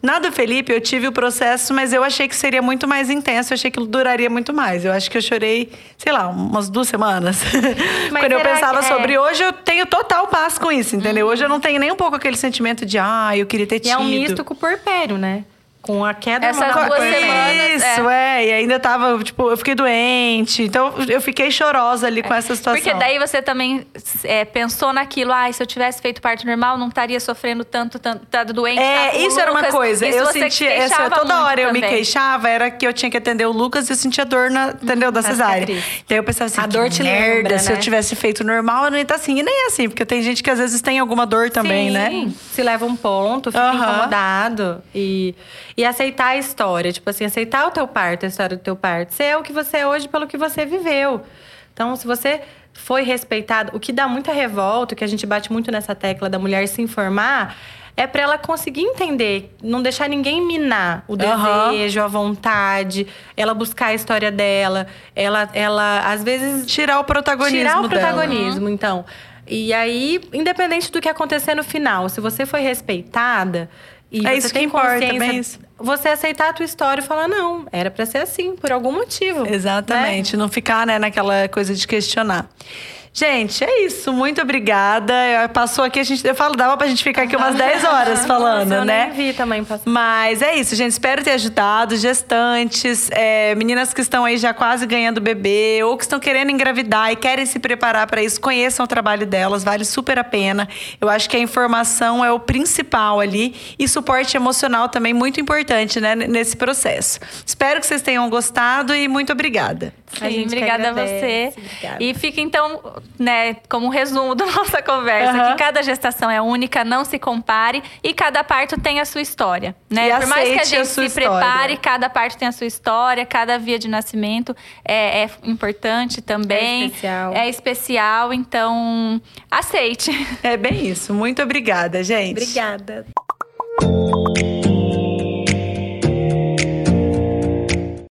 [SPEAKER 1] Na do Felipe, eu tive o processo, mas eu achei que seria muito mais intenso. Eu achei que duraria muito mais. Eu acho que eu chorei, sei lá, umas duas semanas. Quando eu pensava
[SPEAKER 2] é.
[SPEAKER 1] sobre hoje, eu tenho total paz com isso, entendeu? Hoje eu não tenho nem um pouco aquele sentimento de, ah, eu queria ter
[SPEAKER 2] E
[SPEAKER 1] tido.
[SPEAKER 2] é um misto com o porpério, né? Com a queda
[SPEAKER 3] Essas duas
[SPEAKER 2] do porpério.
[SPEAKER 3] semanas,
[SPEAKER 1] Isso, é. E ainda tava, tipo, eu fiquei doente. Então, eu fiquei chorosa ali com essa situação.
[SPEAKER 3] Porque daí você também é, pensou naquilo, ah, se eu tivesse feito parto normal, não estaria sofrendo tanto, tanto tá doente.
[SPEAKER 1] É,
[SPEAKER 3] tá
[SPEAKER 1] isso era uma coisa.
[SPEAKER 3] Isso
[SPEAKER 1] eu sentia, essa, toda hora eu me
[SPEAKER 3] também.
[SPEAKER 1] queixava, era que eu tinha que atender o Lucas e eu sentia dor na, entendeu, da cesárea. Daí eu pensava assim,
[SPEAKER 2] A
[SPEAKER 1] que
[SPEAKER 2] dor te
[SPEAKER 1] merda,
[SPEAKER 2] lembra,
[SPEAKER 1] se eu
[SPEAKER 2] né?
[SPEAKER 1] tivesse feito normal, eu não ia estar assim. E nem é assim, porque tem gente que às vezes tem alguma dor também,
[SPEAKER 2] Sim,
[SPEAKER 1] né?
[SPEAKER 2] Se leva um ponto, fica
[SPEAKER 1] Aham.
[SPEAKER 2] incomodado. E E aceitar a história, tipo assim, aceitar o teu parto, a história do teu parto. Ser o que você é hoje pelo que você viveu. Então, se você foi respeitado, o que dá muita revolta, que a gente bate muito nessa tecla da mulher se informar, é para ela conseguir entender, não deixar ninguém minar o desejo, uhum. a vontade, ela buscar a história dela, ela, ela às vezes
[SPEAKER 1] tirar o protagonismo
[SPEAKER 2] tirar o
[SPEAKER 1] dela.
[SPEAKER 2] protagonismo, então. E aí, independente do que acontecer no final, se você foi respeitada e
[SPEAKER 1] é isso que importa,
[SPEAKER 2] consciência, você aceitar a tua história e falar não, era para ser assim, por algum motivo.
[SPEAKER 1] Né? Exatamente, né? não ficar né, naquela coisa de questionar. Gente, é isso. Muito obrigada. Passou aqui, a gente, eu falo, dava pra gente ficar aqui umas 10 horas falando,
[SPEAKER 2] Nossa, eu
[SPEAKER 1] né?
[SPEAKER 2] Nem vi também passar.
[SPEAKER 1] Mas é isso, gente. Espero ter ajudado. Gestantes, é, meninas que estão aí já quase ganhando bebê, ou que estão querendo engravidar e querem se preparar para isso, conheçam o trabalho delas, vale super a pena. Eu acho que a informação é o principal ali e suporte emocional também muito importante, né, nesse processo. Espero que vocês tenham gostado e muito obrigada.
[SPEAKER 3] Sim, obrigada a você. Obrigada. E fica então, né, como um resumo da nossa conversa, uhum. que cada gestação é única, não se compare e cada parto tem a sua história, né?
[SPEAKER 1] E
[SPEAKER 3] Por mais que a
[SPEAKER 1] gente a
[SPEAKER 3] se
[SPEAKER 1] história.
[SPEAKER 3] prepare, cada parto tem a sua história, cada via de nascimento é, é importante também.
[SPEAKER 2] É especial.
[SPEAKER 3] É especial, então aceite.
[SPEAKER 1] É bem isso. Muito obrigada, gente.
[SPEAKER 2] Obrigada.